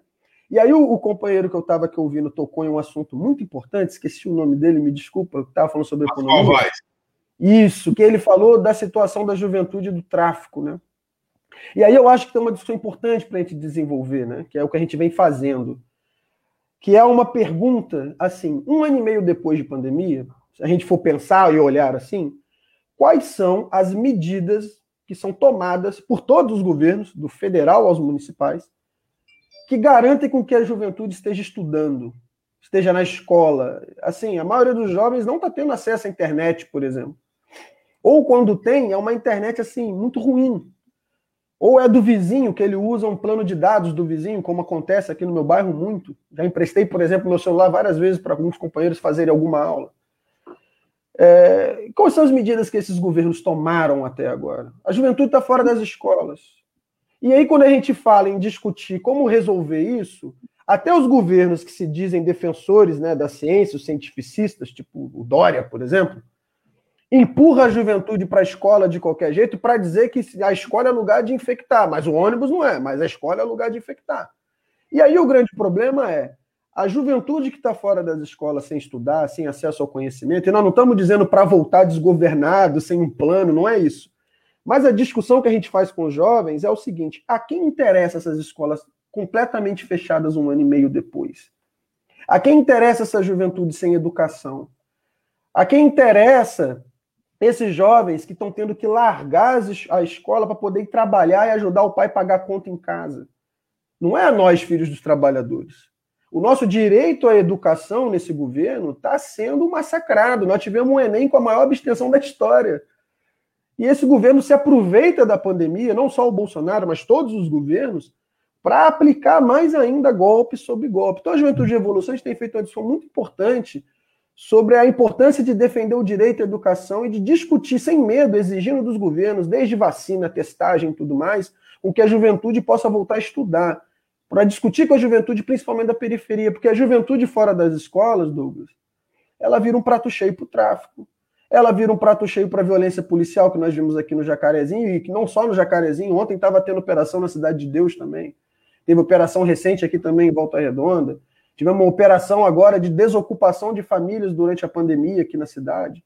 E aí o, o companheiro que eu estava aqui ouvindo tocou em um assunto muito importante, esqueci o nome dele, me desculpa, estava falando sobre economia. Isso, que ele falou da situação da juventude e do tráfico, né? E aí eu acho que tem uma discussão importante para a gente desenvolver, né? que é o que a gente vem fazendo, que é uma pergunta, assim, um ano e meio depois de pandemia, se a gente for pensar e olhar assim, quais são as medidas que são tomadas por todos os governos, do federal aos municipais, que garantem com que a juventude esteja estudando, esteja na escola. Assim, a maioria dos jovens não está tendo acesso à internet, por exemplo. Ou quando tem, é uma internet assim muito ruim, ou é do vizinho, que ele usa um plano de dados do vizinho, como acontece aqui no meu bairro muito. Já emprestei, por exemplo, meu celular várias vezes para alguns companheiros fazerem alguma aula. É, quais são as medidas que esses governos tomaram até agora? A juventude está fora das escolas. E aí, quando a gente fala em discutir como resolver isso, até os governos que se dizem defensores né, da ciência, os cientificistas, tipo o Dória, por exemplo, empurra a juventude para a escola de qualquer jeito para dizer que a escola é lugar de infectar, mas o ônibus não é, mas a escola é lugar de infectar. E aí o grande problema é a juventude que está fora das escolas sem estudar, sem acesso ao conhecimento, e nós não estamos dizendo para voltar desgovernado, sem um plano, não é isso. Mas a discussão que a gente faz com os jovens é o seguinte: a quem interessa essas escolas completamente fechadas um ano e meio depois? A quem interessa essa juventude sem educação? A quem interessa esses jovens que estão tendo que largar a escola para poder trabalhar e ajudar o pai a pagar a conta em casa. Não é a nós, filhos dos trabalhadores. O nosso direito à educação nesse governo está sendo massacrado. Nós tivemos um Enem com a maior abstenção da história. E esse governo se aproveita da pandemia, não só o Bolsonaro, mas todos os governos, para aplicar mais ainda golpe sobre golpe. Então, a Juventude de Evolução a gente tem feito uma discussão muito importante sobre a importância de defender o direito à educação e de discutir sem medo, exigindo dos governos, desde vacina, testagem e tudo mais, com que a juventude possa voltar a estudar. Para discutir com a juventude, principalmente da periferia, porque a juventude fora das escolas, Douglas, ela vira um prato cheio para o tráfico. Ela vira um prato cheio para a violência policial que nós vimos aqui no Jacarezinho, e que não só no Jacarezinho, ontem estava tendo operação na Cidade de Deus também. Teve operação recente aqui também em Volta Redonda. Tivemos uma operação agora de desocupação de famílias durante a pandemia aqui na cidade.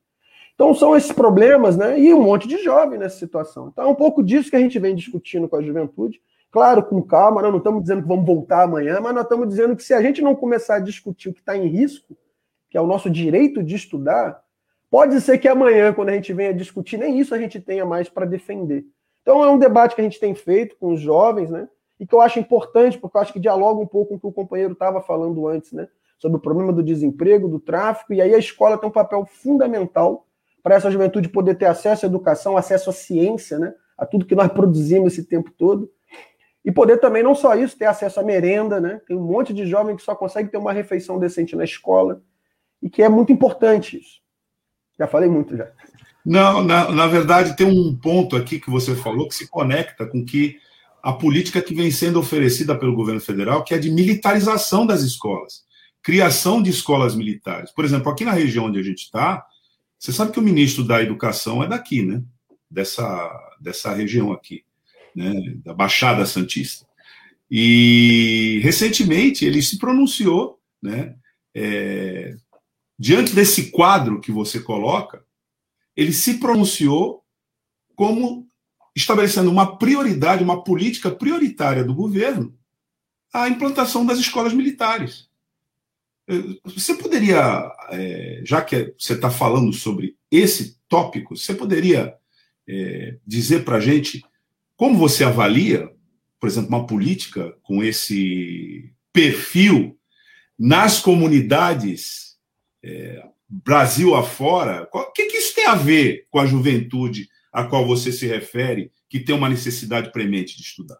Então são esses problemas, né? E um monte de jovem nessa situação. Então é um pouco disso que a gente vem discutindo com a juventude. Claro, com calma, nós não estamos dizendo que vamos voltar amanhã, mas nós estamos dizendo que se a gente não começar a discutir o que está em risco, que é o nosso direito de estudar, pode ser que amanhã, quando a gente venha discutir, nem isso a gente tenha mais para defender. Então é um debate que a gente tem feito com os jovens, né? E que eu acho importante, porque eu acho que dialoga um pouco com o que o companheiro estava falando antes, né? Sobre o problema do desemprego, do tráfico, e aí a escola tem um papel fundamental para essa juventude poder ter acesso à educação, acesso à ciência, né? A tudo que nós produzimos esse tempo todo. E poder também, não só isso, ter acesso à merenda, né? Tem um monte de jovem que só consegue ter uma refeição decente na escola. e que é muito importante isso. Já falei muito já. Não, na, na verdade, tem um ponto aqui que você falou que se conecta com que a política que vem sendo oferecida pelo governo federal, que é de militarização das escolas, criação de escolas militares. Por exemplo, aqui na região onde a gente está, você sabe que o ministro da Educação é daqui, né? Dessa, dessa região aqui, né? Da Baixada Santista. E recentemente ele se pronunciou, né? É, diante desse quadro que você coloca, ele se pronunciou como estabelecendo uma prioridade, uma política prioritária do governo, a implantação das escolas militares. Você poderia, é, já que você está falando sobre esse tópico, você poderia é, dizer para a gente como você avalia, por exemplo, uma política com esse perfil nas comunidades é, Brasil afora? O que, que isso tem a ver com a juventude a qual você se refere, que tem uma necessidade premente de estudar?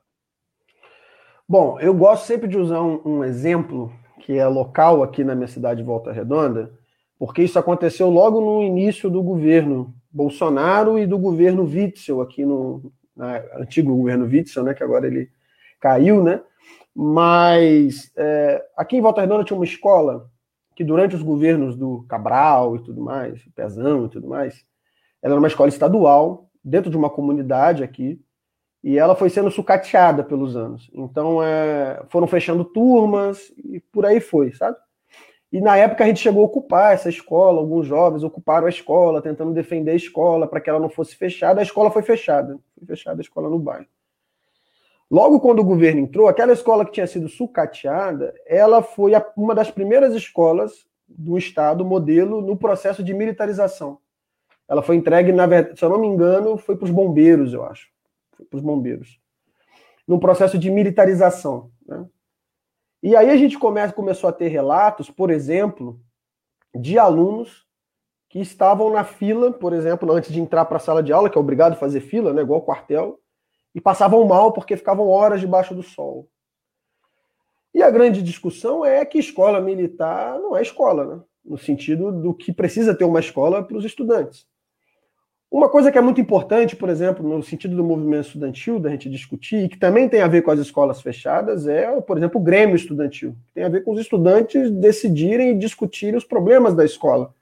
Bom, eu gosto sempre de usar um, um exemplo que é local aqui na minha cidade de Volta Redonda, porque isso aconteceu logo no início do governo Bolsonaro e do governo Witzel, aqui no antigo governo Witzel, né, que agora ele caiu, né? Mas é, aqui em Volta Redonda tinha uma escola que durante os governos do Cabral e tudo mais, Pezão e tudo mais, ela era uma escola estadual, dentro de uma comunidade aqui, e ela foi sendo sucateada pelos anos. Então, é, foram fechando turmas e por aí foi, sabe? E na época a gente chegou a ocupar essa escola, alguns jovens ocuparam a escola, tentando defender a escola para que ela não fosse fechada. A escola foi fechada, foi fechada a escola no bairro. Logo quando o governo entrou, aquela escola que tinha sido sucateada, ela foi uma das primeiras escolas do Estado modelo no processo de militarização. Ela foi entregue, na verdade, se eu não me engano, foi para os bombeiros, eu acho. Foi para os bombeiros. Num processo de militarização. Né? E aí a gente começa, começou a ter relatos, por exemplo, de alunos que estavam na fila, por exemplo, antes de entrar para a sala de aula, que é obrigado a fazer fila, né, igual quartel, e passavam mal porque ficavam horas debaixo do sol. E a grande discussão é que escola militar não é escola, né? no sentido do que precisa ter uma escola para os estudantes. Uma coisa que é muito importante, por exemplo, no sentido do movimento estudantil, da gente discutir, e que também tem a ver com as escolas fechadas, é, por exemplo, o Grêmio Estudantil. Tem a ver com os estudantes decidirem e discutirem os problemas da escola.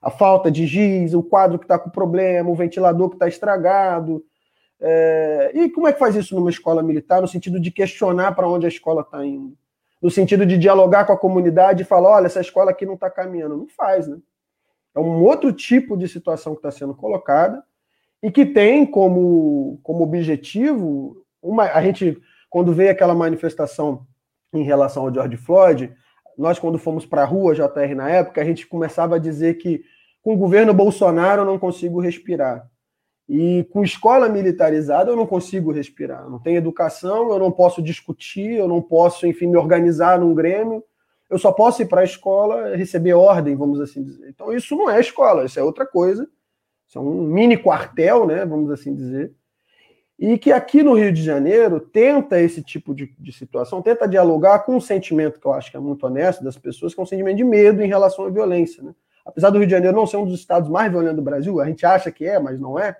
A falta de giz, o quadro que está com problema, o ventilador que está estragado. É... E como é que faz isso numa escola militar, no sentido de questionar para onde a escola está indo? No sentido de dialogar com a comunidade e falar: olha, essa escola aqui não está caminhando. Não faz, né? É um outro tipo de situação que está sendo colocada e que tem como, como objetivo uma, a gente quando veio aquela manifestação em relação ao George Floyd, nós quando fomos para a rua, JR na época, a gente começava a dizer que com o governo Bolsonaro eu não consigo respirar. E com escola militarizada eu não consigo respirar. Não tem educação, eu não posso discutir, eu não posso, enfim, me organizar num grêmio eu só posso ir para a escola receber ordem, vamos assim dizer. Então, isso não é escola, isso é outra coisa. Isso é um mini quartel, né, vamos assim dizer. E que aqui no Rio de Janeiro tenta esse tipo de, de situação, tenta dialogar com um sentimento que eu acho que é muito honesto das pessoas, que é um sentimento de medo em relação à violência. Né? Apesar do Rio de Janeiro não ser um dos estados mais violentos do Brasil, a gente acha que é, mas não é.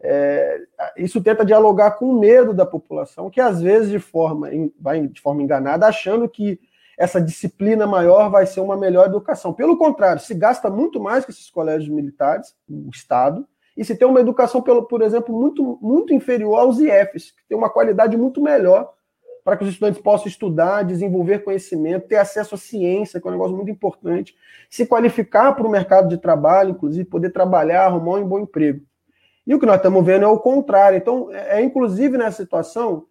É, isso tenta dialogar com o medo da população, que às vezes de forma, vai de forma enganada, achando que essa disciplina maior vai ser uma melhor educação. Pelo contrário, se gasta muito mais que esses colégios militares, o Estado, e se tem uma educação, por exemplo, muito, muito inferior aos IFs, que tem uma qualidade muito melhor para que os estudantes possam estudar, desenvolver conhecimento, ter acesso à ciência, que é um negócio muito importante, se qualificar para o mercado de trabalho, inclusive poder trabalhar, arrumar um bom emprego. E o que nós estamos vendo é o contrário. Então, é, é inclusive nessa situação,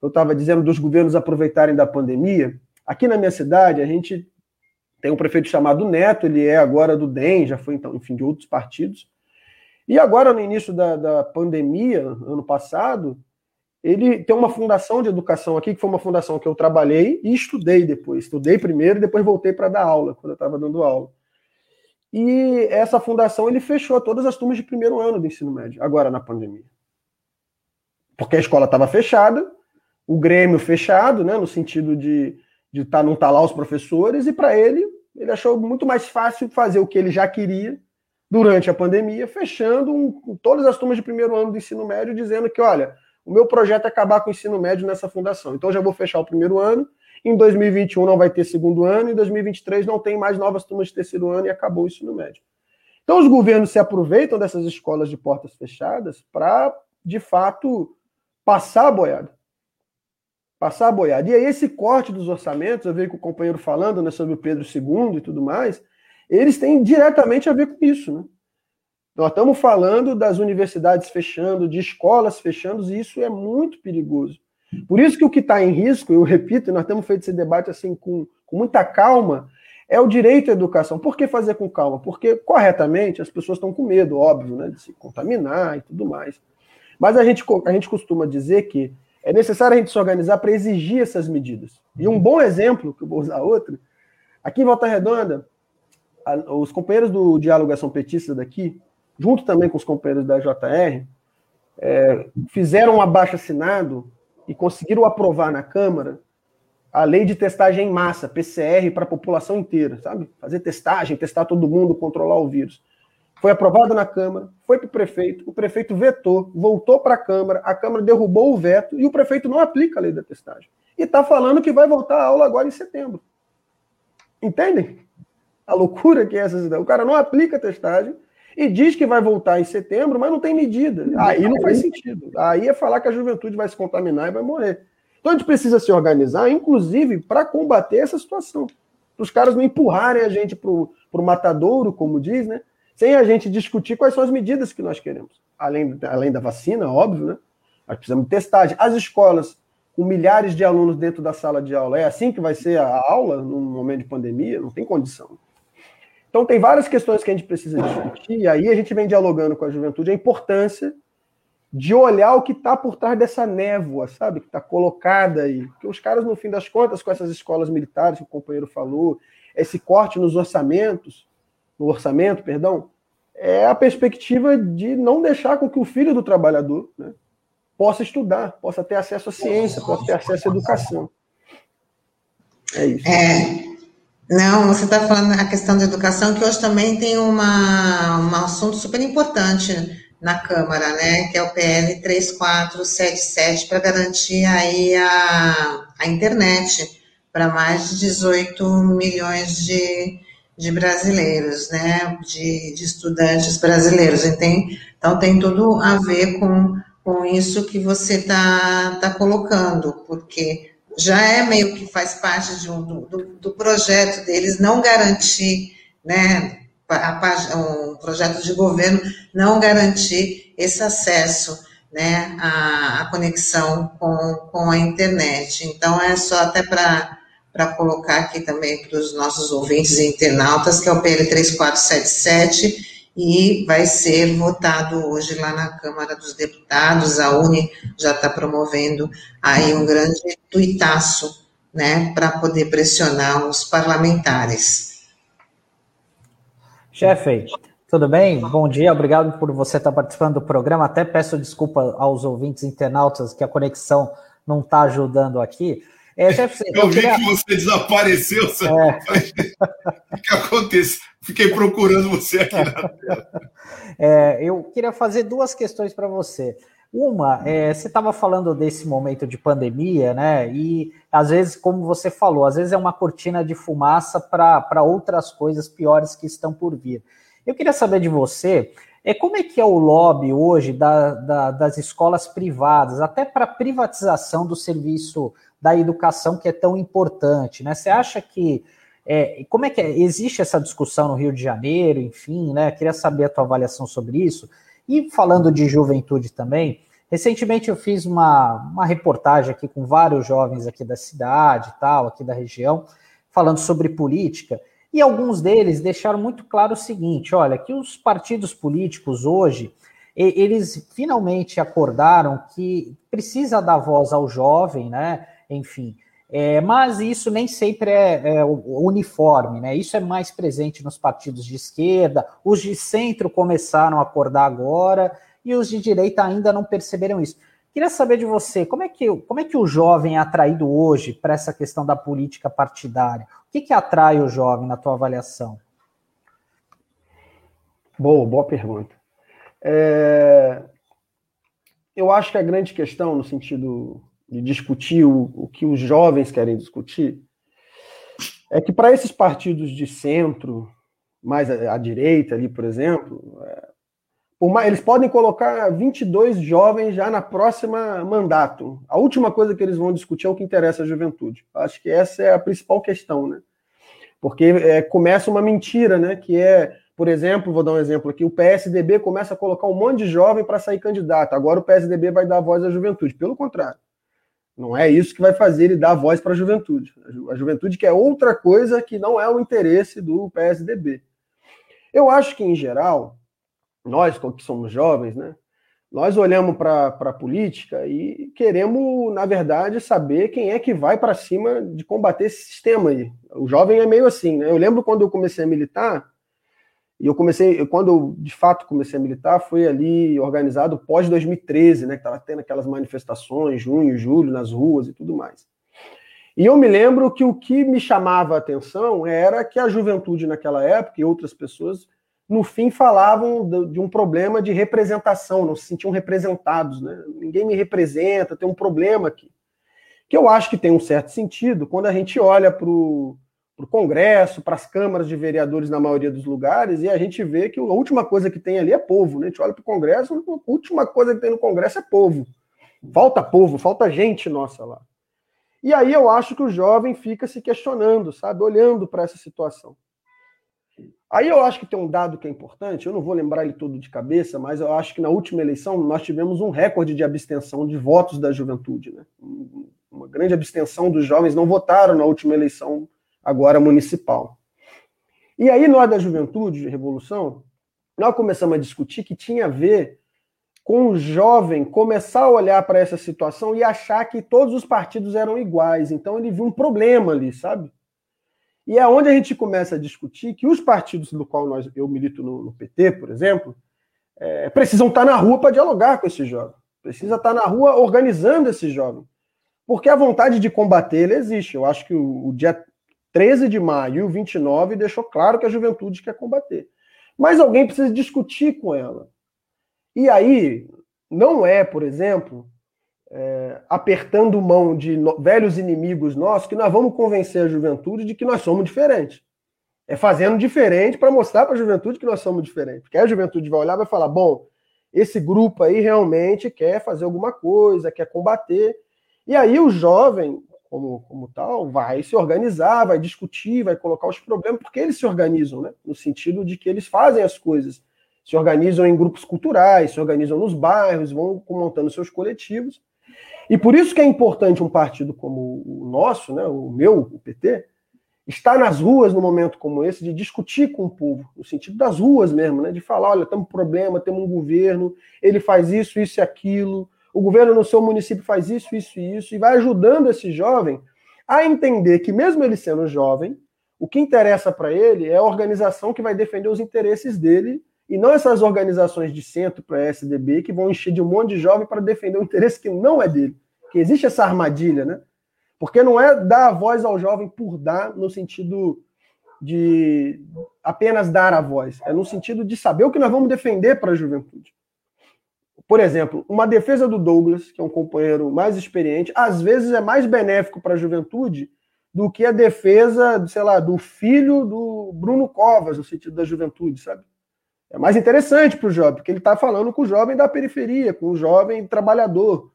eu estava dizendo dos governos aproveitarem da pandemia, Aqui na minha cidade, a gente tem um prefeito chamado Neto, ele é agora do DEM, já foi, então, enfim, de outros partidos. E agora, no início da, da pandemia, ano passado, ele tem uma fundação de educação aqui, que foi uma fundação que eu trabalhei e estudei depois. Estudei primeiro e depois voltei para dar aula, quando eu estava dando aula. E essa fundação ele fechou todas as turmas de primeiro ano do ensino médio, agora na pandemia. Porque a escola estava fechada, o Grêmio fechado, né, no sentido de de tá, não estar tá lá os professores, e para ele, Ele achou muito mais fácil fazer o que ele já queria durante a pandemia, fechando um, todas as turmas de primeiro ano do ensino médio, dizendo que, olha, o meu projeto é acabar com o ensino médio nessa fundação. Então, já vou fechar o primeiro ano. Em 2021 não vai ter segundo ano, em 2023 não tem mais novas turmas de terceiro ano e acabou o ensino médio. Então, os governos se aproveitam dessas escolas de portas fechadas para, de fato, passar a boiada. Passar a boiada. E aí, esse corte dos orçamentos, eu vejo com o companheiro falando né, sobre o Pedro II e tudo mais, eles têm diretamente a ver com isso. Né? Nós estamos falando das universidades fechando, de escolas fechando, e isso é muito perigoso. Por isso que o que está em risco, eu repito, nós temos feito esse debate assim com, com muita calma, é o direito à educação. Por que fazer com calma? Porque, corretamente, as pessoas estão com medo, óbvio, né, de se contaminar e tudo mais. Mas a gente, a gente costuma dizer que é necessário a gente se organizar para exigir essas medidas. E um bom exemplo, que eu vou usar outro, aqui em Volta Redonda, a, os companheiros do Diálogo Ação Petista daqui, junto também com os companheiros da JR, é, fizeram um abaixo assinado e conseguiram aprovar na Câmara a lei de testagem em massa, PCR, para a população inteira, sabe? Fazer testagem, testar todo mundo, controlar o vírus. Foi aprovado na Câmara, foi para o prefeito, o prefeito vetou, voltou para a Câmara, a Câmara derrubou o veto e o prefeito não aplica a lei da testagem. E está falando que vai voltar a aula agora em setembro. Entendem? A loucura que é essa cidade. O cara não aplica a testagem e diz que vai voltar em setembro, mas não tem medida. Aí não faz sentido. Aí é falar que a juventude vai se contaminar e vai morrer. Então a gente precisa se organizar, inclusive, para combater essa situação. Para os caras não empurrarem a gente para o matadouro, como diz, né? Sem a gente discutir quais são as medidas que nós queremos. Além, além da vacina, óbvio, né? Nós precisamos de testagem. As escolas com milhares de alunos dentro da sala de aula, é assim que vai ser a aula num momento de pandemia? Não tem condição. Então, tem várias questões que a gente precisa discutir, e aí a gente vem dialogando com a juventude a importância de olhar o que está por trás dessa névoa, sabe? Que está colocada aí. Porque os caras, no fim das contas, com essas escolas militares que o companheiro falou, esse corte nos orçamentos, no orçamento, perdão, é a perspectiva de não deixar com que o filho do trabalhador né, possa estudar, possa ter acesso à ciência, possa ter acesso à educação. É isso. É, não, você está falando a questão da educação, que hoje também tem uma, um assunto super importante na Câmara, né, que é o PL 3477, para garantir aí a, a internet para mais de 18 milhões de, de brasileiros, né, de, de estudantes brasileiros. Então tem, então tem tudo a ver com, com isso que você está tá colocando, porque já é meio que faz parte de um, do, do projeto deles não garantir, né, a, um projeto de governo não garantir esse acesso, né, a conexão com, com a internet. Então, é só até para para colocar aqui também para os nossos ouvintes e internautas, que é o PL 3477, e vai ser votado hoje lá na Câmara dos Deputados. A UNE já está promovendo aí um grande tuitaço, né, para poder pressionar os parlamentares. Chefe, tudo bem? Bom dia, obrigado por você estar participando do programa. Até peço desculpa aos ouvintes internautas que a conexão não está ajudando aqui. É, chefe, eu, eu vi queria... que você desapareceu. É. o que aconteceu? Fiquei procurando você aqui na tela. É, eu queria fazer duas questões para você. Uma, é, você estava falando desse momento de pandemia, né? E às vezes, como você falou, às vezes é uma cortina de fumaça para outras coisas piores que estão por vir. Eu queria saber de você é como é que é o lobby hoje da, da, das escolas privadas, até para privatização do serviço da educação que é tão importante, né? Você acha que é, como é que é? existe essa discussão no Rio de Janeiro, enfim, né? Queria saber a tua avaliação sobre isso. E falando de juventude também, recentemente eu fiz uma, uma reportagem aqui com vários jovens aqui da cidade, tal, aqui da região, falando sobre política. E alguns deles deixaram muito claro o seguinte: olha, que os partidos políticos hoje eles finalmente acordaram que precisa dar voz ao jovem, né? Enfim. É, mas isso nem sempre é, é, uniforme, né? Isso é mais presente nos partidos de esquerda, os de centro começaram a acordar agora e os de direita ainda não perceberam isso. Queria saber de você, como é que, como é que o jovem é atraído hoje para essa questão da política partidária? O que, que atrai o jovem na tua avaliação? Boa, boa pergunta. É... Eu acho que a grande questão, no sentido de discutir o, o que os jovens querem discutir, é que para esses partidos de centro, mais à, à direita ali, por exemplo, é, eles podem colocar 22 jovens já na próxima mandato. A última coisa que eles vão discutir é o que interessa à juventude. Acho que essa é a principal questão, né? Porque é, começa uma mentira, né? Que é, por exemplo, vou dar um exemplo aqui: o PSDB começa a colocar um monte de jovem para sair candidato. Agora o PSDB vai dar voz à juventude. Pelo contrário. Não é isso que vai fazer ele dar voz para a juventude. A juventude quer outra coisa que não é o interesse do PSDB. Eu acho que, em geral, nós que somos jovens, né? Nós olhamos para a política e queremos, na verdade, saber quem é que vai para cima de combater esse sistema aí. O jovem é meio assim, né? Eu lembro quando eu comecei a militar, e eu comecei, quando eu de fato comecei a militar, foi ali organizado pós 2013, né? Que estava tendo aquelas manifestações, junho, julho, nas ruas e tudo mais. E eu me lembro que o que me chamava a atenção era que a juventude naquela época e outras pessoas no fim falavam de um problema de representação, não se sentiam representados, né? Ninguém me representa, tem um problema aqui. Que eu acho que tem um certo sentido quando a gente olha para o Congresso, para as câmaras de vereadores na maioria dos lugares, e a gente vê que a última coisa que tem ali é povo, né? A gente olha para o Congresso, a última coisa que tem no Congresso é povo. Falta povo, falta gente nossa lá. E aí eu acho que o jovem fica se questionando, sabe? Olhando para essa situação. Aí eu acho que tem um dado que é importante, eu não vou lembrar ele todo de cabeça, mas eu acho que na última eleição nós tivemos um recorde de abstenção de votos da juventude. Né? Uma grande abstenção dos jovens não votaram na última eleição, agora municipal. E aí nós da juventude, de revolução, nós começamos a discutir que tinha a ver com o jovem começar a olhar para essa situação e achar que todos os partidos eram iguais. Então ele viu um problema ali, sabe? E é onde a gente começa a discutir que os partidos do qual nós, eu milito no, no PT, por exemplo, é, precisam estar na rua para dialogar com esse jovem. Precisa estar na rua organizando esse jovem. Porque a vontade de combater ele existe. Eu acho que o, o dia 13 de maio e o 29 deixou claro que a juventude quer combater. Mas alguém precisa discutir com ela. E aí, não é, por exemplo, é, apertando mão de no, velhos inimigos nossos, que nós vamos convencer a juventude de que nós somos diferentes. É fazendo diferente para mostrar para a juventude que nós somos diferentes. Porque a juventude vai olhar e vai falar: bom, esse grupo aí realmente quer fazer alguma coisa, quer combater. E aí o jovem, como, como tal, vai se organizar, vai discutir, vai colocar os problemas, porque eles se organizam, né? No sentido de que eles fazem as coisas. Se organizam em grupos culturais, se organizam nos bairros, vão montando seus coletivos e por isso que é importante um partido como o nosso, né, o meu, o PT, estar nas ruas num momento como esse, de discutir com o povo, no sentido das ruas mesmo, né, de falar, olha, temos um problema, temos um governo, ele faz isso, isso e aquilo, o governo no seu município faz isso, isso e isso, e vai ajudando esse jovem a entender que mesmo ele sendo jovem, o que interessa para ele é a organização que vai defender os interesses dele e não essas organizações de centro para SDB que vão encher de um monte de jovem para defender um interesse que não é dele. Que existe essa armadilha, né? Porque não é dar a voz ao jovem por dar, no sentido de apenas dar a voz, é no sentido de saber o que nós vamos defender para a juventude. Por exemplo, uma defesa do Douglas, que é um companheiro mais experiente, às vezes é mais benéfico para a juventude do que a defesa, sei lá, do filho do Bruno Covas, no sentido da juventude, sabe? É mais interessante para o jovem, porque ele está falando com o jovem da periferia, com o jovem trabalhador.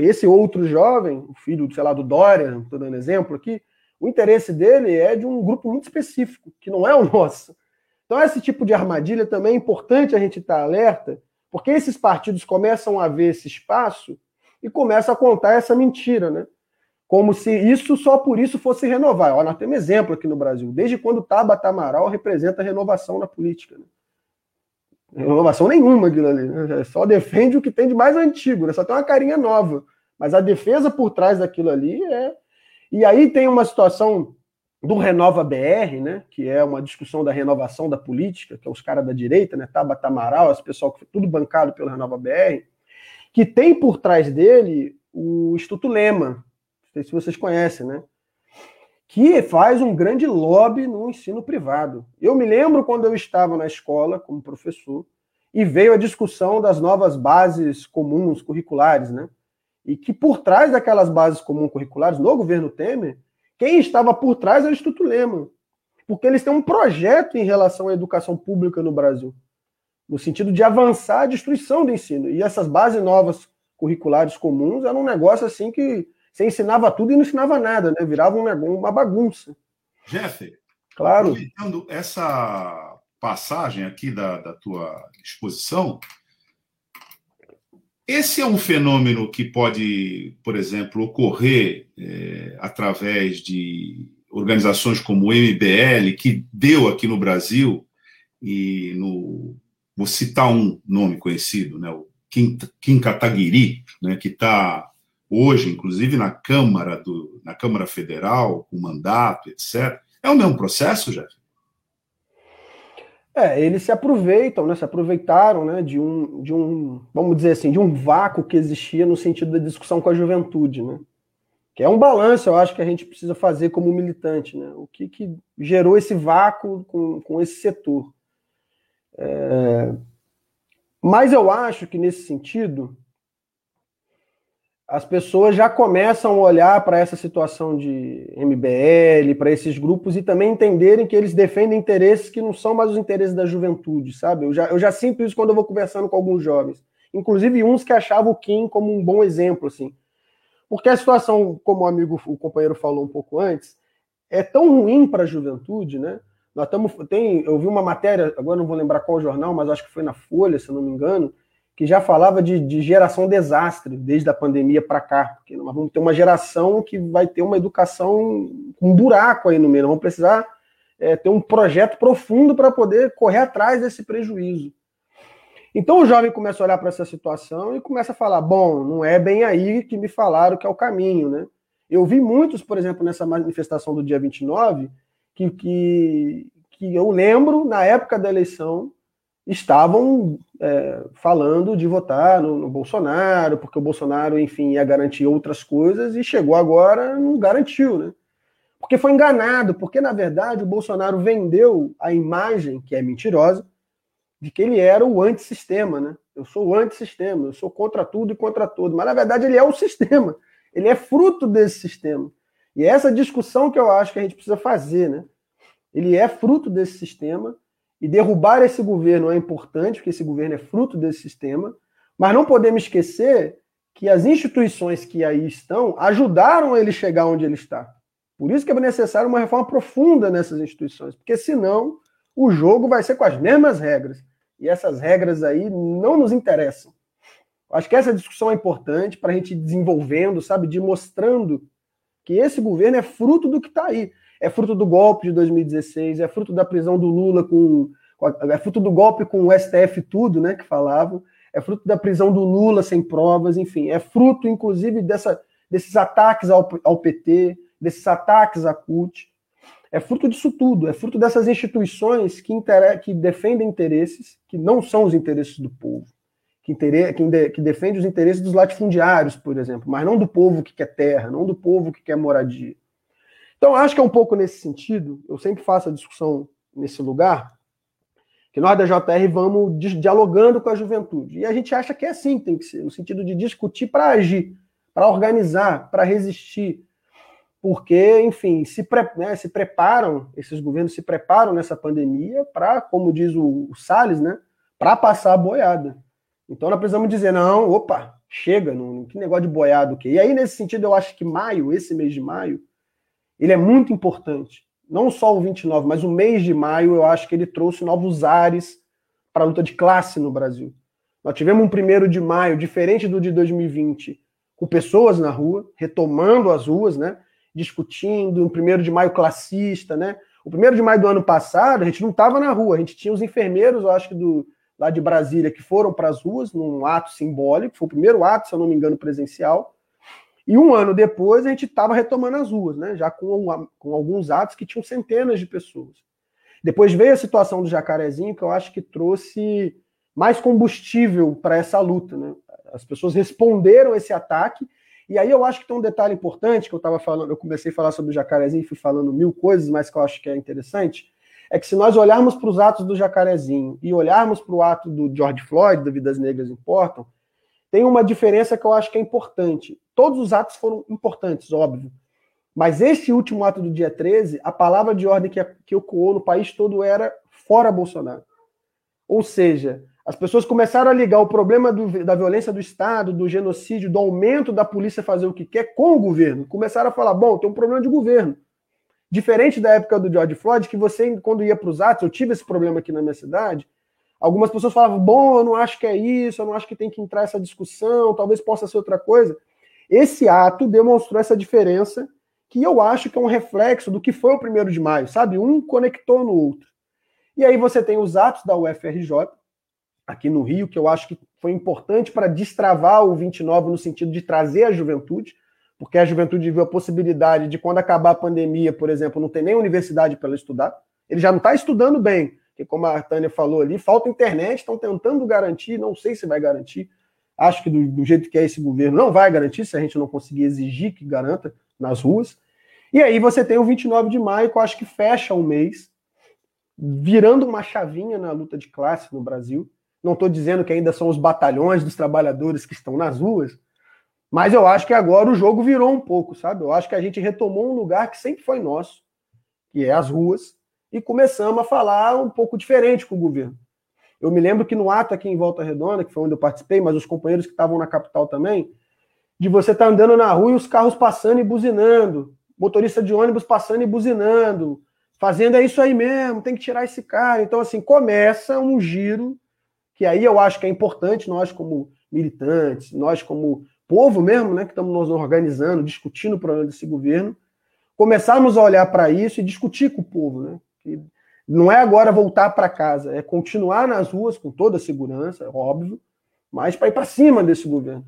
Esse outro jovem, o filho, sei lá, do Dória, estou dando exemplo aqui, o interesse dele é de um grupo muito específico, que não é o nosso. Então, esse tipo de armadilha também é importante a gente estar tá alerta, porque esses partidos começam a ver esse espaço e começam a contar essa mentira, né? Como se isso só por isso fosse renovar. Ó, nós temos exemplo aqui no Brasil. Desde quando Tabata Amaral representa renovação na política. Né? Renovação nenhuma ali. Né? Só defende o que tem de mais antigo, né? só tem uma carinha nova. Mas a defesa por trás daquilo ali é. E aí tem uma situação do Renova BR, né? Que é uma discussão da renovação da política, que é os caras da direita, né? Tabata Amaral, esse pessoal que foi tudo bancado pelo Renova BR, que tem por trás dele o Instituto Lema, não sei se vocês conhecem, né? Que faz um grande lobby no ensino privado. Eu me lembro quando eu estava na escola como professor e veio a discussão das novas bases comuns curriculares, né? E que por trás daquelas bases comuns curriculares, no governo Temer, quem estava por trás era o Instituto Lema. Porque eles têm um projeto em relação à educação pública no Brasil no sentido de avançar a destruição do ensino. E essas bases novas curriculares comuns eram um negócio assim que você ensinava tudo e não ensinava nada, né? Virava um, uma bagunça. Jeff, claro. aproveitando essa passagem aqui da, da tua exposição, esse é um fenômeno que pode, por exemplo, ocorrer é, através de organizações como o MBL, que deu aqui no Brasil e no vou citar um nome conhecido, né, o Kim, Kim Kataguiri, né, que está hoje, inclusive, na Câmara, do, na Câmara Federal, com mandato, etc. É o mesmo processo, Jeff? É, eles se aproveitam, né, se aproveitaram né, de, um, de um, vamos dizer assim, de um vácuo que existia no sentido da discussão com a juventude, né? Que é um balanço, eu acho que a gente precisa fazer como militante, né? O que, que gerou esse vácuo com, com esse setor. É... Mas eu acho que nesse sentido, as pessoas já começam a olhar para essa situação de MBL, para esses grupos e também entenderem que eles defendem interesses que não são mais os interesses da juventude, sabe? Eu já, eu já sinto isso quando eu vou conversando com alguns jovens, inclusive uns que achavam o Kim como um bom exemplo, assim. Porque a situação, como o amigo, o companheiro falou um pouco antes, é tão ruim para a juventude, né? Nós estamos. Tem, eu vi uma matéria, agora não vou lembrar qual jornal, mas acho que foi na Folha, se não me engano, que já falava de, de geração desastre desde a pandemia para cá. Porque nós vamos ter uma geração que vai ter uma educação com um buraco aí no meio. Nós vamos precisar é, ter um projeto profundo para poder correr atrás desse prejuízo. Então o jovem começa a olhar para essa situação e começa a falar: bom, não é bem aí que me falaram que é o caminho, né? Eu vi muitos, por exemplo, nessa manifestação do dia 29, que, que, que eu lembro, na época da eleição, estavam é, falando de votar no, no, Bolsonaro, porque o Bolsonaro, enfim, ia garantir outras coisas, e chegou agora, não garantiu, né? Porque foi enganado, porque, na verdade, o Bolsonaro vendeu a imagem, que é mentirosa, de que ele era o antissistema, né? Eu sou o antissistema, eu sou contra tudo e contra tudo. Mas, na verdade, ele é o sistema. Ele é fruto desse sistema. E é essa discussão que eu acho que a gente precisa fazer, né? Ele é fruto desse sistema e derrubar esse governo é importante, porque esse governo é fruto desse sistema, mas não podemos esquecer que as instituições que aí estão ajudaram ele chegar onde ele está. Por isso que é necessário uma reforma profunda nessas instituições, porque senão o jogo vai ser com as mesmas regras. E essas regras aí não nos interessam. Acho que essa discussão é importante para a gente ir desenvolvendo, sabe, de mostrando que esse governo é fruto do que está aí. É fruto do golpe de 2016, é fruto da prisão do Lula com, é fruto do golpe com o STF tudo, né, que falavam, é fruto da prisão do Lula sem provas, enfim, é fruto, inclusive, dessa, desses ataques ao, ao PT, desses ataques à CUT, é fruto disso tudo, é fruto dessas instituições que, inter... que defendem interesses que não são os interesses do povo que, inter... que, de... que defende os interesses dos latifundiários, por exemplo, mas não do povo que quer terra, não do povo que quer moradia. Então, acho que é um pouco nesse sentido, eu sempre faço a discussão nesse lugar, que nós da JR vamos dialogando com a juventude. E a gente acha que é assim tem que ser, no sentido de discutir para agir, para organizar, para resistir. Porque, enfim, se, pre, né, se preparam, esses governos se preparam nessa pandemia para, como diz o, o Salles, né, para passar a boiada. Então nós precisamos dizer, não, opa, chega, não, que negócio de boiado que. E aí, nesse sentido, eu acho que maio, esse mês de maio, ele é muito importante. Não só o 29, mas o mês de maio, eu acho que ele trouxe novos ares para a luta de classe no Brasil. Nós tivemos um primeiro de maio diferente do de 2020, com pessoas na rua, retomando as ruas, né? Discutindo, um primeiro de maio classista, né? O primeiro de maio do ano passado, a gente não estava na rua, a gente tinha os enfermeiros, eu acho que do, lá de Brasília que foram para as ruas num ato simbólico, foi o primeiro ato, se eu não me engano, presencial. E um ano depois a gente estava retomando as ruas, né? já com, com alguns atos que tinham centenas de pessoas. Depois veio a situação do Jacarezinho, que eu acho que trouxe mais combustível para essa luta. Né? As pessoas responderam esse ataque. E aí eu acho que tem um detalhe importante que eu estava falando, eu comecei a falar sobre o jacarezinho, fui falando mil coisas, mas que eu acho que é interessante, é que se nós olharmos para os atos do jacarezinho e olharmos para o ato do George Floyd, do Vidas Negras Importam, tem uma diferença que eu acho que é importante. Todos os atos foram importantes, óbvio. Mas esse último ato do dia 13, a palavra de ordem que, que no país todo era fora Bolsonaro. Ou seja, as pessoas começaram a ligar o problema do, da violência do Estado, do genocídio, do aumento da polícia fazer o que quer com o governo. Começaram a falar: bom, tem um problema de governo. Diferente da época do George Floyd, que você, quando ia para os atos, eu tive esse problema aqui na minha cidade, algumas pessoas falavam: bom, eu não acho que é isso, eu não acho que tem que entrar essa discussão, talvez possa ser outra coisa. Esse ato demonstrou essa diferença, que eu acho que é um reflexo do que foi o primeiro de maio, sabe? Um conectou no outro. E aí você tem os atos da UFRJ, aqui no Rio, que eu acho que foi importante para destravar o 29 no sentido de trazer a juventude, porque a juventude viu a possibilidade de, quando acabar a pandemia, por exemplo, não ter nem universidade para estudar. Ele já não está estudando bem, porque, como a Tânia falou ali, falta internet, estão tentando garantir, não sei se vai garantir. Acho que do, do, jeito que é esse governo, não vai garantir se a gente não conseguir exigir que garanta nas ruas. E aí você tem o 29 de maio, que eu acho que fecha um mês, virando uma chavinha na luta de classe no Brasil. Não estou dizendo que ainda são os batalhões dos trabalhadores que estão nas ruas, mas eu acho que agora o jogo virou um pouco, sabe? Eu acho que a gente retomou um lugar que sempre foi nosso, que é as ruas, e começamos a falar um pouco diferente com o governo. Eu me lembro que no ato aqui em Volta Redonda, que foi onde eu participei, mas os companheiros que estavam na capital também, de você estar tá andando na rua e os carros passando e buzinando, motorista de ônibus passando e buzinando, fazendo é isso aí mesmo, tem que tirar esse cara. Então, assim, começa um giro que aí eu acho que é importante nós como militantes, nós como povo mesmo, né, que estamos nos organizando, discutindo o problema desse governo, começarmos a olhar para isso e discutir com o povo, né? Que não é agora voltar para casa, é continuar nas ruas com toda a segurança, óbvio, mas para ir para cima desse governo.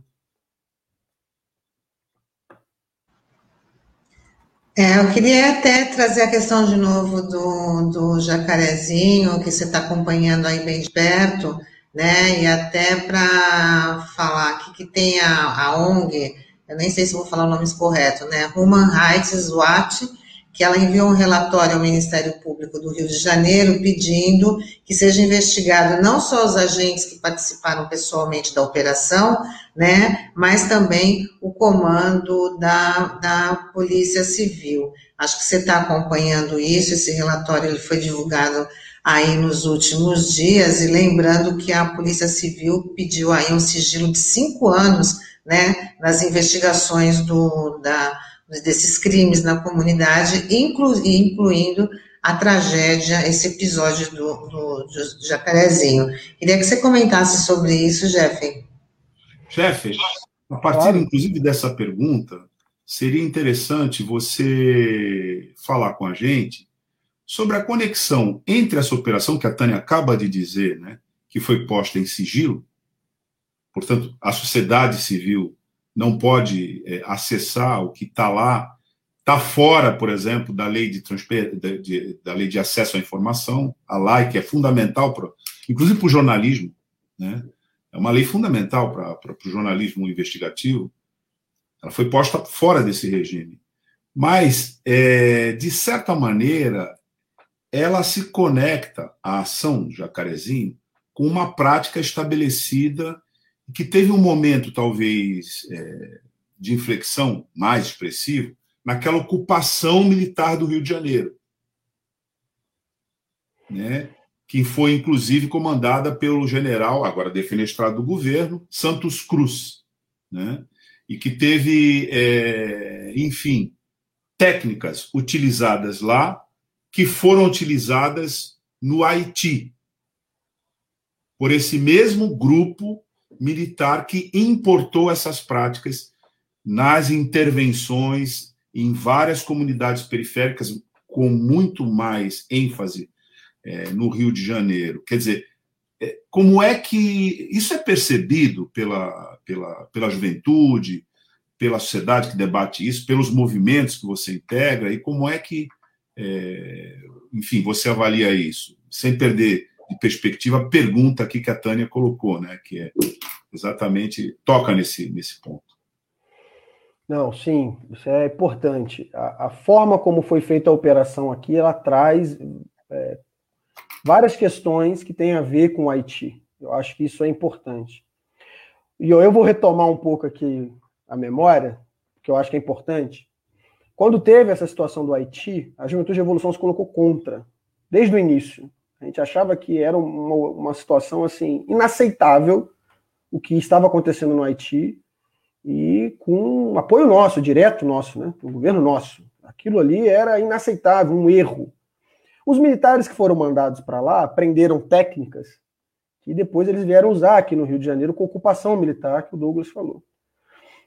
É, eu queria até trazer a questão de novo do, do jacarezinho, que você está acompanhando aí bem de perto, né? E até para falar aqui que tem a, a ONG, eu nem sei se vou falar o nome correto, né? Human Rights Watch, que ela enviou um relatório ao Ministério Público do Rio de Janeiro pedindo que seja investigado não só os agentes que participaram pessoalmente da operação, né, mas também o comando da, da Polícia Civil. Acho que você está acompanhando isso, esse relatório ele foi divulgado aí nos últimos dias, e lembrando que a Polícia Civil pediu aí um sigilo de cinco anos, né, nas investigações do, da, desses crimes na comunidade, inclu, incluindo a tragédia, esse episódio do, do, do Jacarezinho. Queria que você comentasse sobre isso, Jeff. Jeff, a partir, claro. inclusive, dessa pergunta, seria interessante você falar com a gente sobre a conexão entre essa operação que a Tânia acaba de dizer, né, que foi posta em sigilo, portanto, a sociedade civil não pode é, acessar o que está lá, está fora, por exemplo, da lei de, de, de, da lei de acesso à informação, a lei que é fundamental, pra, inclusive para o jornalismo, né? é uma lei fundamental para o jornalismo investigativo, ela foi posta fora desse regime. Mas, é, de certa maneira, ela se conecta à ação Jacarezinho com uma prática estabelecida que teve um momento, talvez, é, de inflexão mais expressivo naquela ocupação militar do Rio de Janeiro, né? que foi, inclusive, comandada pelo general, agora defenestrado do governo, Santos Cruz, né? e que teve, é, enfim, técnicas utilizadas lá que foram utilizadas no Haiti por esse mesmo grupo militar que importou essas práticas nas intervenções em várias comunidades periféricas, com muito mais ênfase é, no Rio de Janeiro. Quer dizer, é, como é que isso é percebido pela, pela, pela juventude, pela sociedade que debate isso, pelos movimentos que você integra, e como é que é, enfim, você avalia isso, sem perder de perspectiva pergunta aqui que a Tânia colocou, né? Que é, exatamente toca nesse, nesse ponto. Não, sim, isso é importante. A, a forma como foi feita a operação aqui, ela traz é, várias questões que têm a ver com o Haiti. Eu acho que isso é importante. E eu, eu vou retomar um pouco aqui a memória, que eu acho que é importante. Quando teve essa situação do Haiti, a Juventude de Revolução se colocou contra, desde o início. A gente achava que era uma, uma situação assim inaceitável o que estava acontecendo no Haiti e com apoio nosso, direto nosso, né, do governo nosso. Aquilo ali era inaceitável, um erro. Os militares que foram mandados para lá aprenderam técnicas que depois eles vieram usar aqui no Rio de Janeiro com ocupação militar, que o Douglas falou.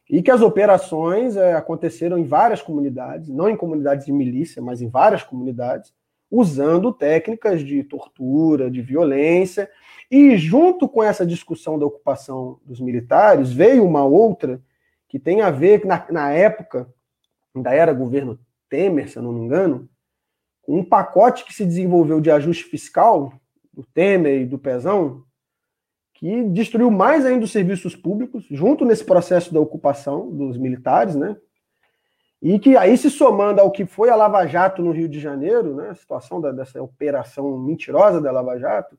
E que as operações é, aconteceram em várias comunidades, não em comunidades de milícia, mas em várias comunidades, usando técnicas de tortura, de violência. E junto com essa discussão da ocupação dos militares, veio uma outra que tem a ver, na, na época, ainda era governo Temer, se eu não me engano, um pacote que se desenvolveu de ajuste fiscal, do Temer e do Pezão, que destruiu mais ainda os serviços públicos, junto nesse processo da ocupação dos militares, né? E que aí se somando ao que foi a Lava Jato no Rio de Janeiro, né, a situação da, dessa operação mentirosa da Lava Jato,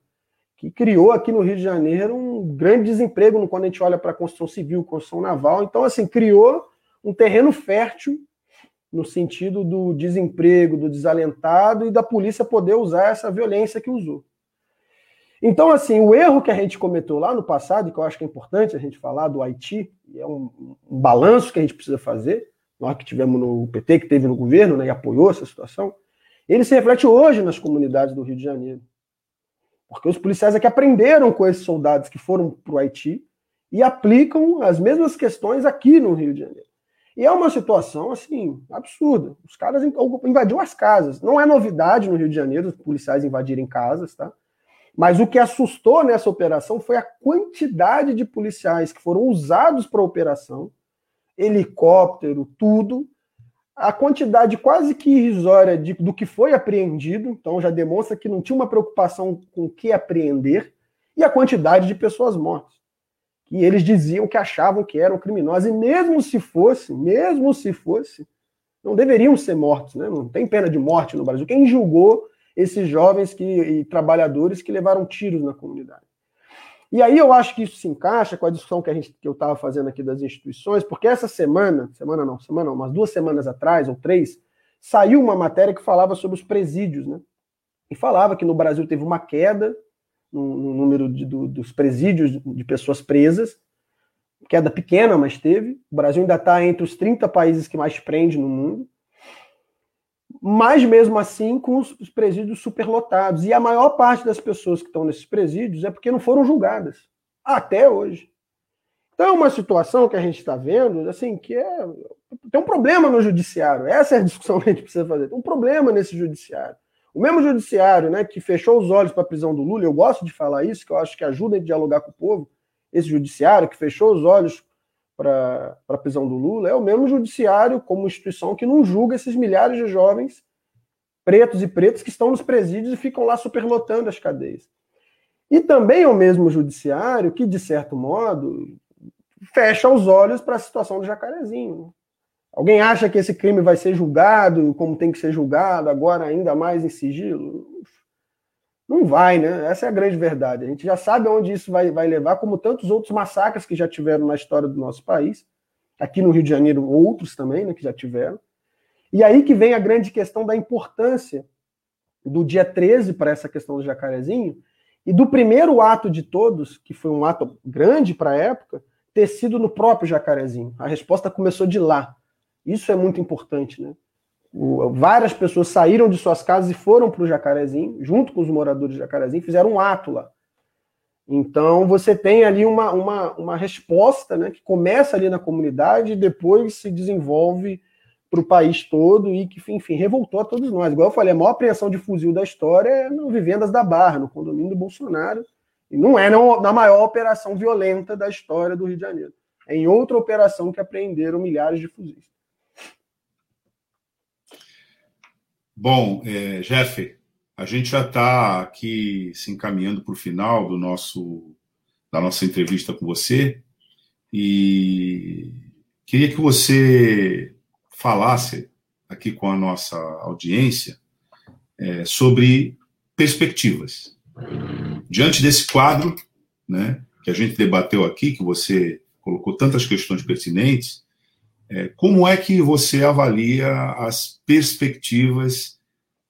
que criou aqui no Rio de Janeiro um grande desemprego quando a gente olha para a construção civil, construção naval. Então, assim, criou um terreno fértil no sentido do desemprego, do desalentado e da polícia poder usar essa violência que usou. Então, assim, o erro que a gente cometeu lá no passado, e que eu acho que é importante a gente falar do Haiti, é um, um balanço que a gente precisa fazer, nós que tivemos no PT, que teve no governo, né, e apoiou essa situação, ele se reflete hoje nas comunidades do Rio de Janeiro. Porque os policiais aqui aprenderam com esses soldados que foram para o Haiti e aplicam as mesmas questões aqui no Rio de Janeiro. E é uma situação, assim, absurda. Os caras invadiram as casas. Não é novidade no Rio de Janeiro os policiais invadirem casas, tá? Mas o que assustou nessa operação foi a quantidade de policiais que foram usados para a operação, helicóptero, tudo, a quantidade quase que irrisória de, do que foi apreendido, então já demonstra que não tinha uma preocupação com o que apreender, e a quantidade de pessoas mortas. Que eles diziam que achavam que eram criminosos, e mesmo se fosse, mesmo se fosse, não deveriam ser mortos, né? não tem pena de morte no Brasil. Quem julgou esses jovens que, e trabalhadores que levaram tiros na comunidade? E aí eu acho que isso se encaixa com a discussão que, a gente, que eu estava fazendo aqui das instituições, porque essa semana, semana não, semana não, umas duas semanas atrás, ou três, saiu uma matéria que falava sobre os presídios, né? E falava que no Brasil teve uma queda no, no número de, do, dos presídios de pessoas presas, queda pequena, mas teve. O Brasil ainda está entre os 30 países que mais prende no mundo mas mesmo assim com os presídios superlotados. E a maior parte das pessoas que estão nesses presídios é porque não foram julgadas, até hoje. Então é uma situação que a gente está vendo, assim, que é. Tem um problema no judiciário. Essa é a discussão que a gente precisa fazer. Tem um problema nesse judiciário. O mesmo judiciário né, que fechou os olhos para a prisão do Lula, eu gosto de falar isso, que eu acho que ajuda a dialogar com o povo, esse judiciário que fechou os olhos para a prisão do Lula, é o mesmo judiciário como instituição que não julga esses milhares de jovens pretos e pretos que estão nos presídios e ficam lá superlotando as cadeias. E também é o mesmo judiciário que, de certo modo, fecha os olhos para a situação do Jacarezinho. Alguém acha que esse crime vai ser julgado como tem que ser julgado, agora ainda mais em sigilo? Não vai, né? Essa é a grande verdade. A gente já sabe aonde isso vai, vai levar, como tantos outros massacres que já tiveram na história do nosso país. Aqui no Rio de Janeiro, outros também, né, que já tiveram. E aí que vem a grande questão da importância do dia 13 para essa questão do jacarezinho e do primeiro ato de todos, que foi um ato grande para a época, ter sido no próprio jacarezinho. A resposta começou de lá. Isso é muito importante, né? Várias pessoas saíram de suas casas e foram para o Jacarezinho, junto com os moradores de Jacarezinho, fizeram um ato lá. Então você tem ali uma, uma, uma resposta né, que começa ali na comunidade e depois se desenvolve para o país todo e que, enfim, revoltou a todos nós. Igual eu falei, a maior apreensão de fuzil da história é no Vivendas da Barra, no condomínio do Bolsonaro. E não é na maior operação violenta da história do Rio de Janeiro. É em outra operação que apreenderam milhares de fuzis. Bom, é, Jeff, a gente já está aqui se encaminhando para o final do nosso da nossa entrevista com você e queria que você falasse aqui com a nossa audiência é, sobre perspectivas. Diante desse quadro, né, que a gente debateu aqui, que você colocou tantas questões pertinentes, é, como é que você avalia as perspectivas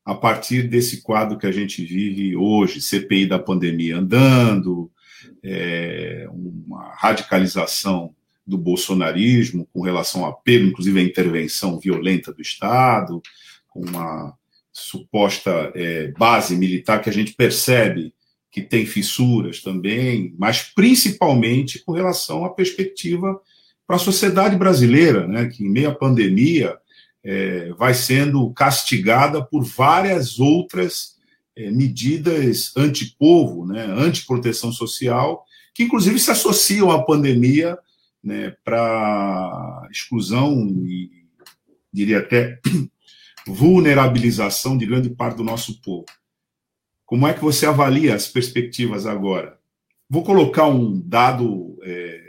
a partir desse quadro que a gente vive hoje, CPI da pandemia andando, é, uma radicalização do bolsonarismo com relação a apelo, inclusive a intervenção violenta do Estado, com uma suposta é, base militar que a gente percebe que tem fissuras também, mas principalmente com relação à perspectiva para a sociedade brasileira, né, que em meio à pandemia é, vai sendo castigada por várias outras é, medidas antipovo, né, antiproteção social, que inclusive se associam à pandemia né, para exclusão e diria até vulnerabilização de grande parte do nosso povo. Como é que você avalia as perspectivas agora? Vou colocar um dado é,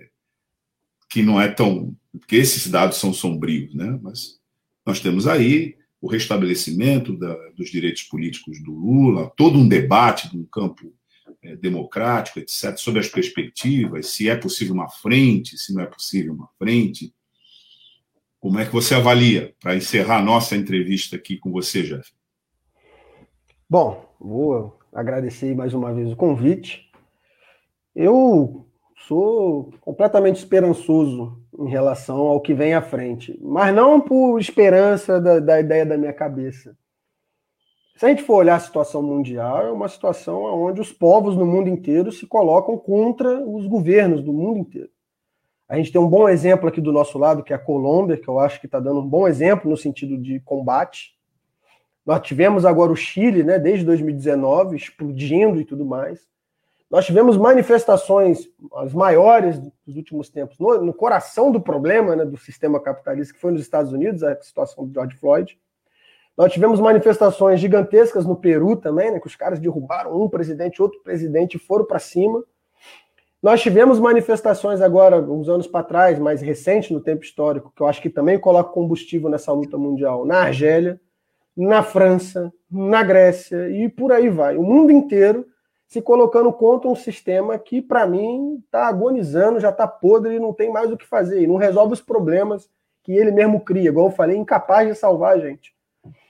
que não é tão. porque esses dados são sombrios, né? mas nós temos aí o restabelecimento da, dos direitos políticos do Lula, todo um debate no campo é, democrático, etc., sobre as perspectivas, se é possível uma frente, se não é possível uma frente. Como é que você avalia, para encerrar a nossa entrevista aqui com você, Jeff? Bom, vou agradecer mais uma vez o convite. Eu sou completamente esperançoso em relação ao que vem à frente, mas não por esperança da, da ideia da minha cabeça. Se a gente for olhar a situação mundial, é uma situação onde os povos no mundo inteiro se colocam contra os governos do mundo inteiro. A gente tem um bom exemplo aqui do nosso lado, que é a Colômbia, que eu acho que está dando um bom exemplo no sentido de combate. Nós tivemos agora o Chile, né, desde 2019, explodindo e tudo mais. Nós tivemos manifestações, as maiores dos últimos tempos, no, no coração do problema né, do sistema capitalista, que foi nos Estados Unidos, a situação do George Floyd. Nós tivemos manifestações gigantescas no Peru também, né, que os caras derrubaram um presidente, outro presidente e foram para cima. Nós tivemos manifestações agora, uns anos para trás, mais recente no tempo histórico, que eu acho que também coloca combustível nessa luta mundial, na Argélia, na França, na Grécia e por aí vai. O mundo inteiro se colocando contra um sistema que, para mim, está agonizando, já está podre e não tem mais o que fazer, e não resolve os problemas que ele mesmo cria, igual eu falei, incapaz de salvar a gente.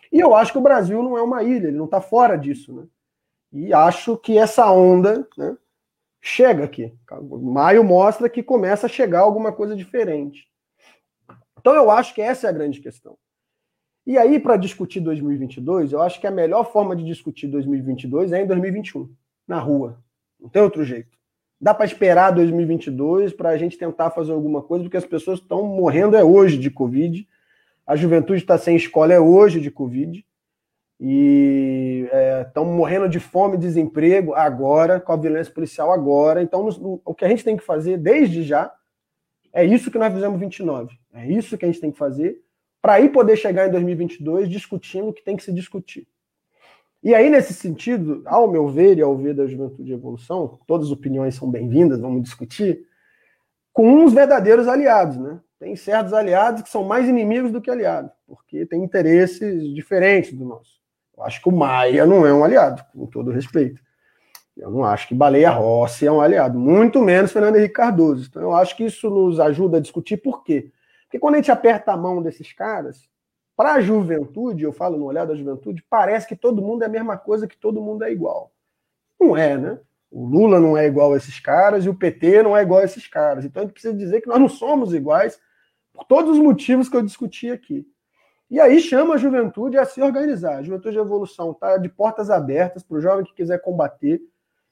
E eu acho que o Brasil não é uma ilha, ele não está fora disso. Né? E acho que essa onda né, chega aqui. Maio mostra que começa a chegar alguma coisa diferente. Então eu acho que essa é a grande questão. E aí, para discutir 2022, eu acho que a melhor forma de discutir 2022 é em 2021 na rua. Não tem outro jeito. Dá para esperar 2022 para a gente tentar fazer alguma coisa, porque as pessoas estão morrendo é hoje de Covid. A juventude está sem escola é hoje de Covid. E estão é, morrendo de fome desemprego agora, com a violência policial agora. Então, no, o que a gente tem que fazer desde já é isso que nós fizemos 29. É isso que a gente tem que fazer para aí poder chegar em 2022 discutindo o que tem que se discutir. E aí, nesse sentido, ao meu ver e ao ver da Juventude Evolução, todas as opiniões são bem-vindas, vamos discutir, com uns verdadeiros aliados, né? Tem certos aliados que são mais inimigos do que aliados, porque tem interesses diferentes do nosso. Eu acho que o Maia não é um aliado, com todo respeito. Eu não acho que Baleia Rossi é um aliado, muito menos Fernando Henrique Cardoso. Então, eu acho que isso nos ajuda a discutir por quê. Porque quando a gente aperta a mão desses caras, para a juventude, eu falo no olhar da juventude, parece que todo mundo é a mesma coisa, que todo mundo é igual. Não é, né? O Lula não é igual a esses caras e o PT não é igual a esses caras. Então a gente precisa dizer que nós não somos iguais por todos os motivos que eu discuti aqui. E aí chama a juventude a se organizar. A juventude de evolução está de portas abertas para o jovem que quiser combater.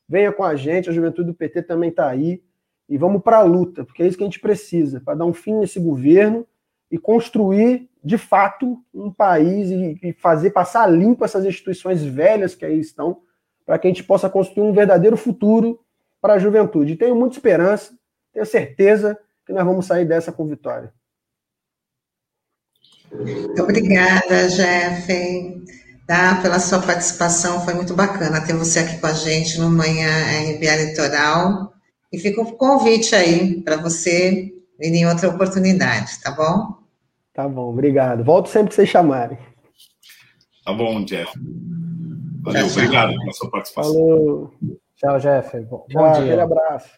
Venha com a gente, a juventude do PT também está aí. E vamos para a luta, porque é isso que a gente precisa, para dar um fim nesse governo e construir de fato, um país e, e fazer passar limpo essas instituições velhas que aí estão, para que a gente possa construir um verdadeiro futuro para a juventude. tenho muita esperança, tenho certeza que nós vamos sair dessa com vitória. Obrigada, Jeff, tá, pela sua participação. Foi muito bacana ter você aqui com a gente no Manhã RBA Litoral. E fica o convite aí para você vir em outra oportunidade, tá bom? Tá bom, obrigado. Volto sempre que vocês chamarem. Tá bom, Jeff. Valeu, tchau, obrigado pela sua participação. Falou. Tchau, Jeff. Bom, tchau, bom dia. Aquele abraço.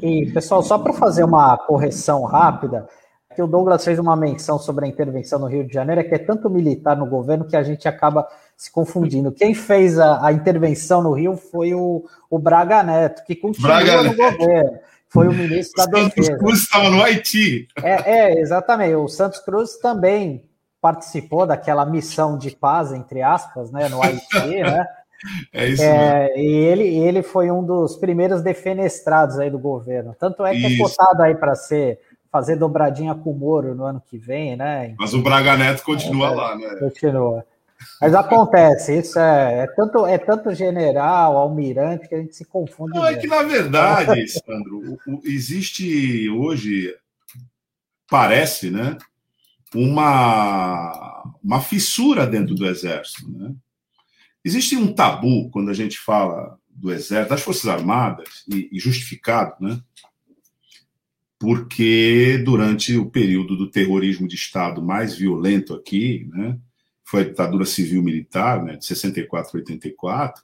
E, pessoal, só para fazer uma correção rápida, que o Douglas fez uma menção sobre a intervenção no Rio de Janeiro, é que é tanto militar no governo que a gente acaba se confundindo. Quem fez a, a intervenção no Rio foi o, o Braga Neto, que continua Braga no Neto. governo. Foi o ministro da Defesa. Santos Cruz estava no Haiti. É, é, exatamente. O Santos Cruz também participou daquela missão de paz, entre aspas, né, no Haiti, né? É isso. É, e ele, ele foi um dos primeiros defenestrados aí do governo. Tanto é que é isso. é cotado aí para ser fazer dobradinha com o Moro no ano que vem, né? Mas o Braga Neto continua é, lá, né? Continua. Mas acontece, isso é, é, tanto, é tanto general, almirante, que a gente se confunde. Não, é que, na verdade, Sandro, existe hoje, parece, né, uma, uma fissura dentro do Exército. Né? Existe um tabu quando a gente fala do Exército, das Forças Armadas, e, e justificado, né? porque durante o período do terrorismo de Estado mais violento aqui, né, foi a ditadura civil-militar, né, de 64 a 84,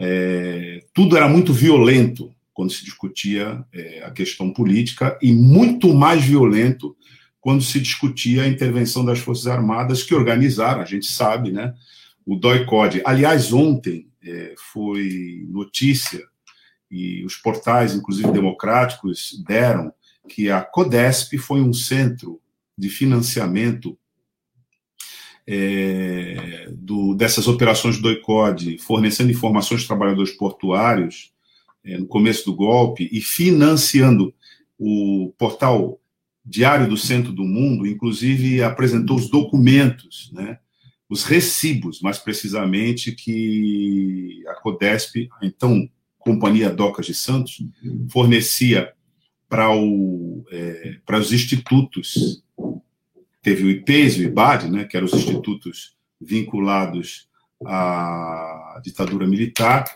é, tudo era muito violento quando se discutia é, a questão política e muito mais violento quando se discutia a intervenção das Forças Armadas que organizaram, a gente sabe, né, o DOI-CODE. Aliás, ontem é, foi notícia e os portais, inclusive democráticos, deram que a CODESP foi um centro de financiamento é, do, dessas operações do ICOD, fornecendo informações de trabalhadores portuários é, no começo do golpe e financiando o portal Diário do Centro do Mundo, inclusive apresentou os documentos, né, os recibos, mais precisamente, que a CODESP, então Companhia Docas de Santos, fornecia para é, os institutos. Teve o IPES e o IBAD, né, que eram os institutos vinculados à ditadura militar,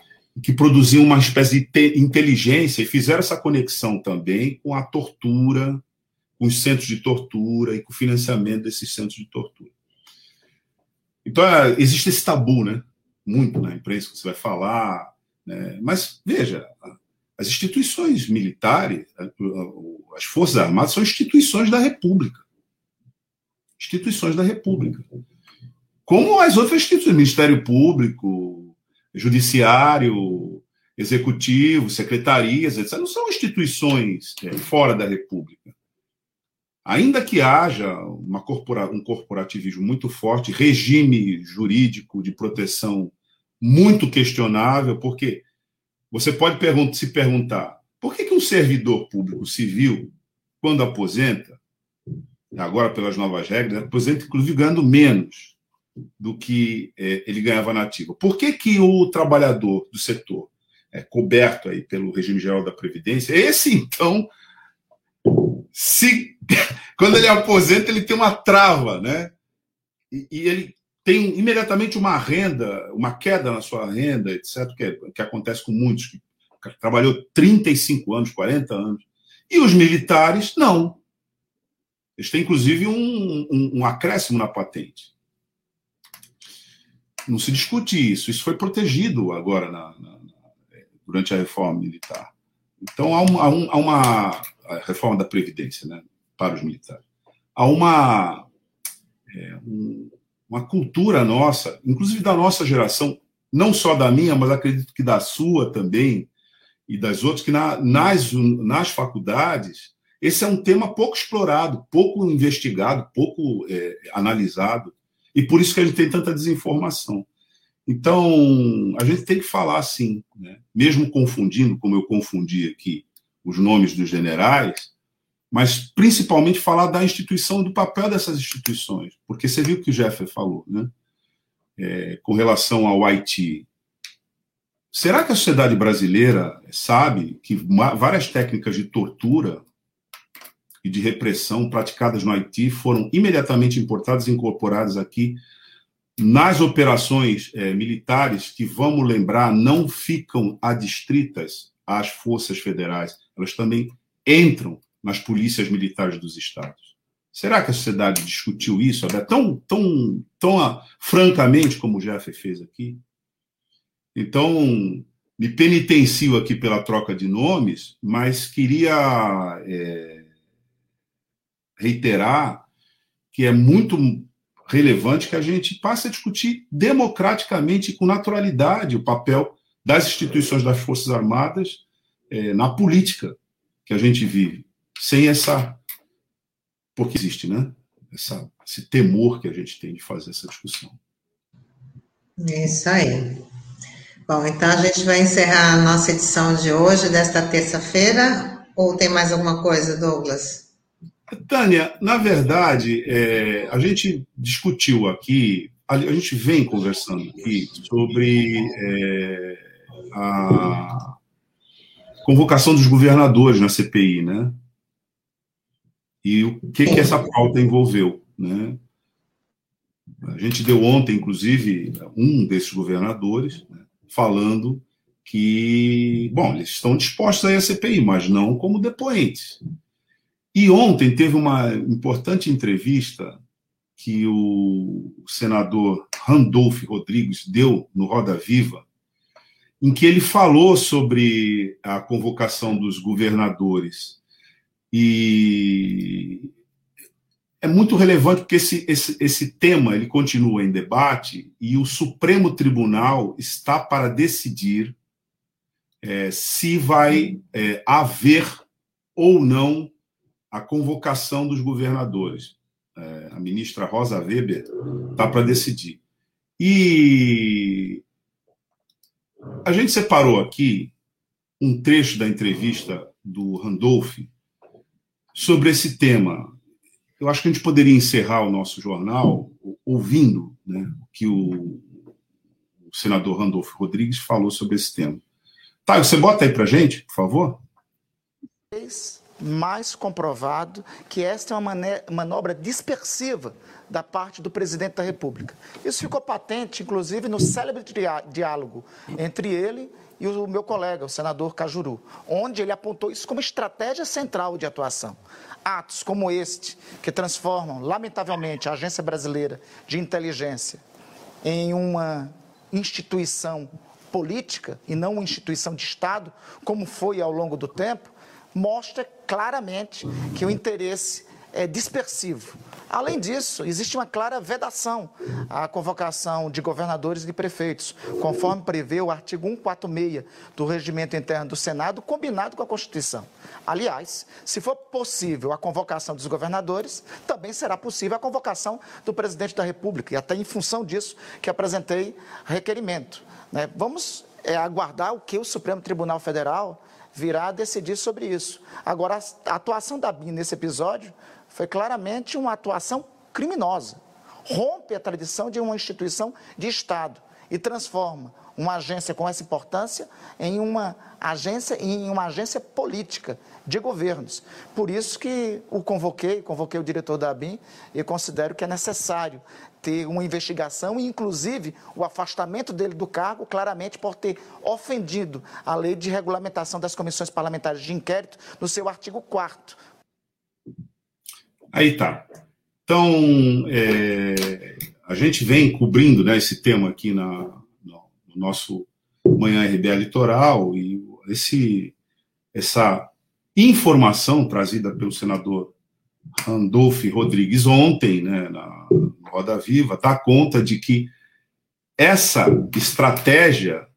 que produziam uma espécie de inteligência e fizeram essa conexão também com a tortura, com os centros de tortura e com o financiamento desses centros de tortura. Então, é, existe esse tabu, né? Muito na imprensa que você vai falar, né? Mas, veja, as instituições militares, as Forças Armadas, são instituições da República. Instituições da República. Como as outras instituições, Ministério Público, Judiciário, Executivo, secretarias, etc., não são instituições é, fora da República. Ainda que haja corpora, um corporativismo muito forte, regime jurídico de proteção muito questionável, porque você pode se perguntar por que, que um servidor público civil, quando aposenta, agora pelas novas regras, aposenta inclusive ganhando menos do que é, ele ganhava na ativa. Por que, que o trabalhador do setor é coberto aí pelo regime geral da Previdência, esse então, se quando ele aposenta, ele tem uma trava, né? E, e ele tem imediatamente uma renda, uma queda na sua renda, etc., que, é, que acontece com muitos, que trabalhou 35 anos, 40 anos. E os militares, não. Eles têm, inclusive, um, um, um acréscimo na patente. Não se discute isso. Isso foi protegido agora na, na, durante a reforma militar. Então, há, um, há, há uma reforma da Previdência né, para os militares. Há uma, é, um, uma cultura nossa, inclusive da nossa geração, não só da minha, mas acredito que da sua também, e das outras, que na, nas, nas faculdades, esse é um tema pouco explorado, pouco investigado, pouco é, analisado, e por isso que a gente tem tanta desinformação. Então, a gente tem que falar assim, né? mesmo confundindo, como eu confundi aqui, os nomes dos generais, mas principalmente falar da instituição, do papel dessas instituições, porque você viu o que o Jeffrey falou, né? É, com relação ao Haiti. Será que a sociedade brasileira sabe que várias técnicas de tortura e de repressão praticadas no Haiti foram imediatamente importadas e incorporadas aqui nas operações é, militares, que vamos lembrar, não ficam adstritas às forças federais, elas também entram nas polícias militares dos estados. Será que a sociedade discutiu isso tão, tão, tão ah, francamente como o Jeff fez aqui? Então, me penitencio aqui pela troca de nomes, mas queria é, reiterar que é muito relevante que a gente passe a discutir democraticamente e com naturalidade o papel das instituições das Forças Armadas é, na política que a gente vive, sem essa. Porque existe, né? Essa, esse temor que a gente tem de fazer essa discussão. É isso aí. Bom, então a gente vai encerrar a nossa edição de hoje, desta terça-feira, ou tem mais alguma coisa, Douglas? Tânia, na verdade, é, a gente discutiu aqui, a, a, gente vem conversando aqui sobre é, a convocação dos governadores na CPI, né? E o que, que essa pauta envolveu, né? A gente deu ontem, inclusive, um desses governadores né, falando que, bom, eles estão dispostos a ir à CPI, mas não como depoentes. E ontem teve uma importante entrevista que o senador Randolph Rodrigues deu no Roda Viva, em que ele falou sobre a convocação dos governadores. E é muito relevante porque esse, esse, esse tema ele continua em debate e o Supremo Tribunal está para decidir é, se vai é, haver ou não a convocação dos governadores. É, a ministra Rosa Weber está para decidir. E a gente separou aqui um trecho da entrevista do Randolph sobre esse tema. Eu acho que a gente poderia encerrar o nosso jornal ouvindo né, o que o, o senador Randolph Rodrigues falou sobre esse tema. Tá, você bota aí para gente, por favor mais comprovado que esta é uma manobra dispersiva da parte do presidente da República. Isso ficou patente, inclusive, no célebre diálogo entre ele e o meu colega, o senador Cajuru, onde ele apontou isso como estratégia central de atuação. Atos como este, que transformam, lamentavelmente, a Agência Brasileira de Inteligência em uma instituição política e não uma instituição de Estado, como foi ao longo do tempo, mostra claramente que o interesse é dispersivo. Além disso, existe uma clara vedação à convocação de governadores e prefeitos, conforme prevê o artigo 146 do Regimento Interno do Senado, combinado com a Constituição. Aliás, se for possível a convocação dos governadores, também será possível a convocação do presidente da República, e até em função disso que apresentei requerimento. Né? Vamos é, aguardar o que o Supremo Tribunal Federal virá decidir sobre isso. Agora, a atuação da BIM nesse episódio foi claramente uma atuação criminosa. Rompe a tradição de uma instituição de Estado e transforma uma agência com essa importância em uma agência em uma agência política de governos. Por isso que o convoquei, convoquei o diretor da ABIN e considero que é necessário ter uma investigação e, inclusive, o afastamento dele do cargo, claramente por ter ofendido a lei de regulamentação das comissões parlamentares de inquérito no seu artigo 4. Aí tá. Então, é, a gente vem cobrindo né, esse tema aqui na, no, no nosso Manhã RBA Litoral e esse, essa informação trazida pelo senador Randolph Rodrigues ontem, né, na Roda Viva, dá conta de que essa estratégia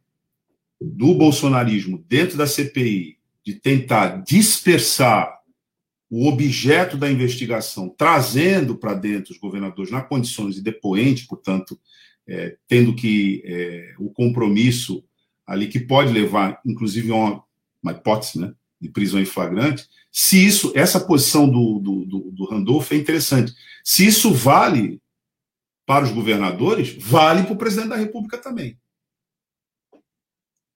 do bolsonarismo dentro da CPI de tentar dispersar o objeto da investigação, trazendo para dentro os governadores na condições de depoente, portanto, é, tendo que é, o compromisso ali que pode levar, inclusive, a uma, uma hipótese, né, de prisão em flagrante, se isso, essa posição do, do, do, do Randolph é interessante. Se isso vale para os governadores, vale para o presidente da República também.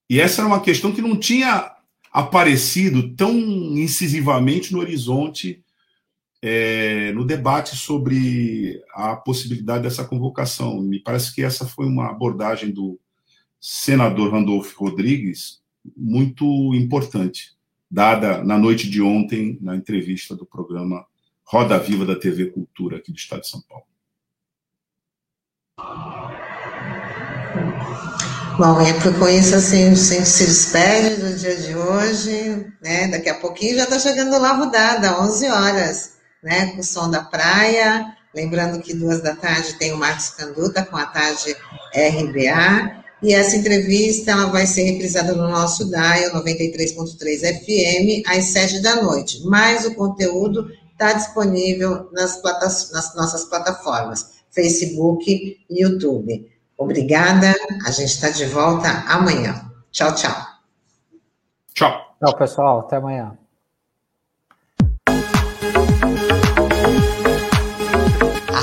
E essa era uma questão que não tinha aparecido tão incisivamente no horizonte é, no debate sobre a possibilidade dessa convocação. Me parece que essa foi uma abordagem do senador Randolfo Rodrigues muito importante, dada na noite de ontem, na entrevista do programa Roda Viva da TV Cultura aqui do Estado de São Paulo. Bom, e com isso assim, a gente se despede do dia de hoje, né? Daqui a pouquinho já está chegando lá rodada, 11 horas, né? Com o som da praia. Lembrando que duas da tarde tem o Marcos Canduta com a tarde RBA. E essa entrevista ela vai ser reprisada no nosso DAIO 93.3 FM às 7 da noite. Mas o conteúdo está disponível nas, nas nossas plataformas, Facebook e YouTube. Obrigada. A gente está de volta amanhã. Tchau, tchau. Tchau. Tchau, pessoal. Até amanhã.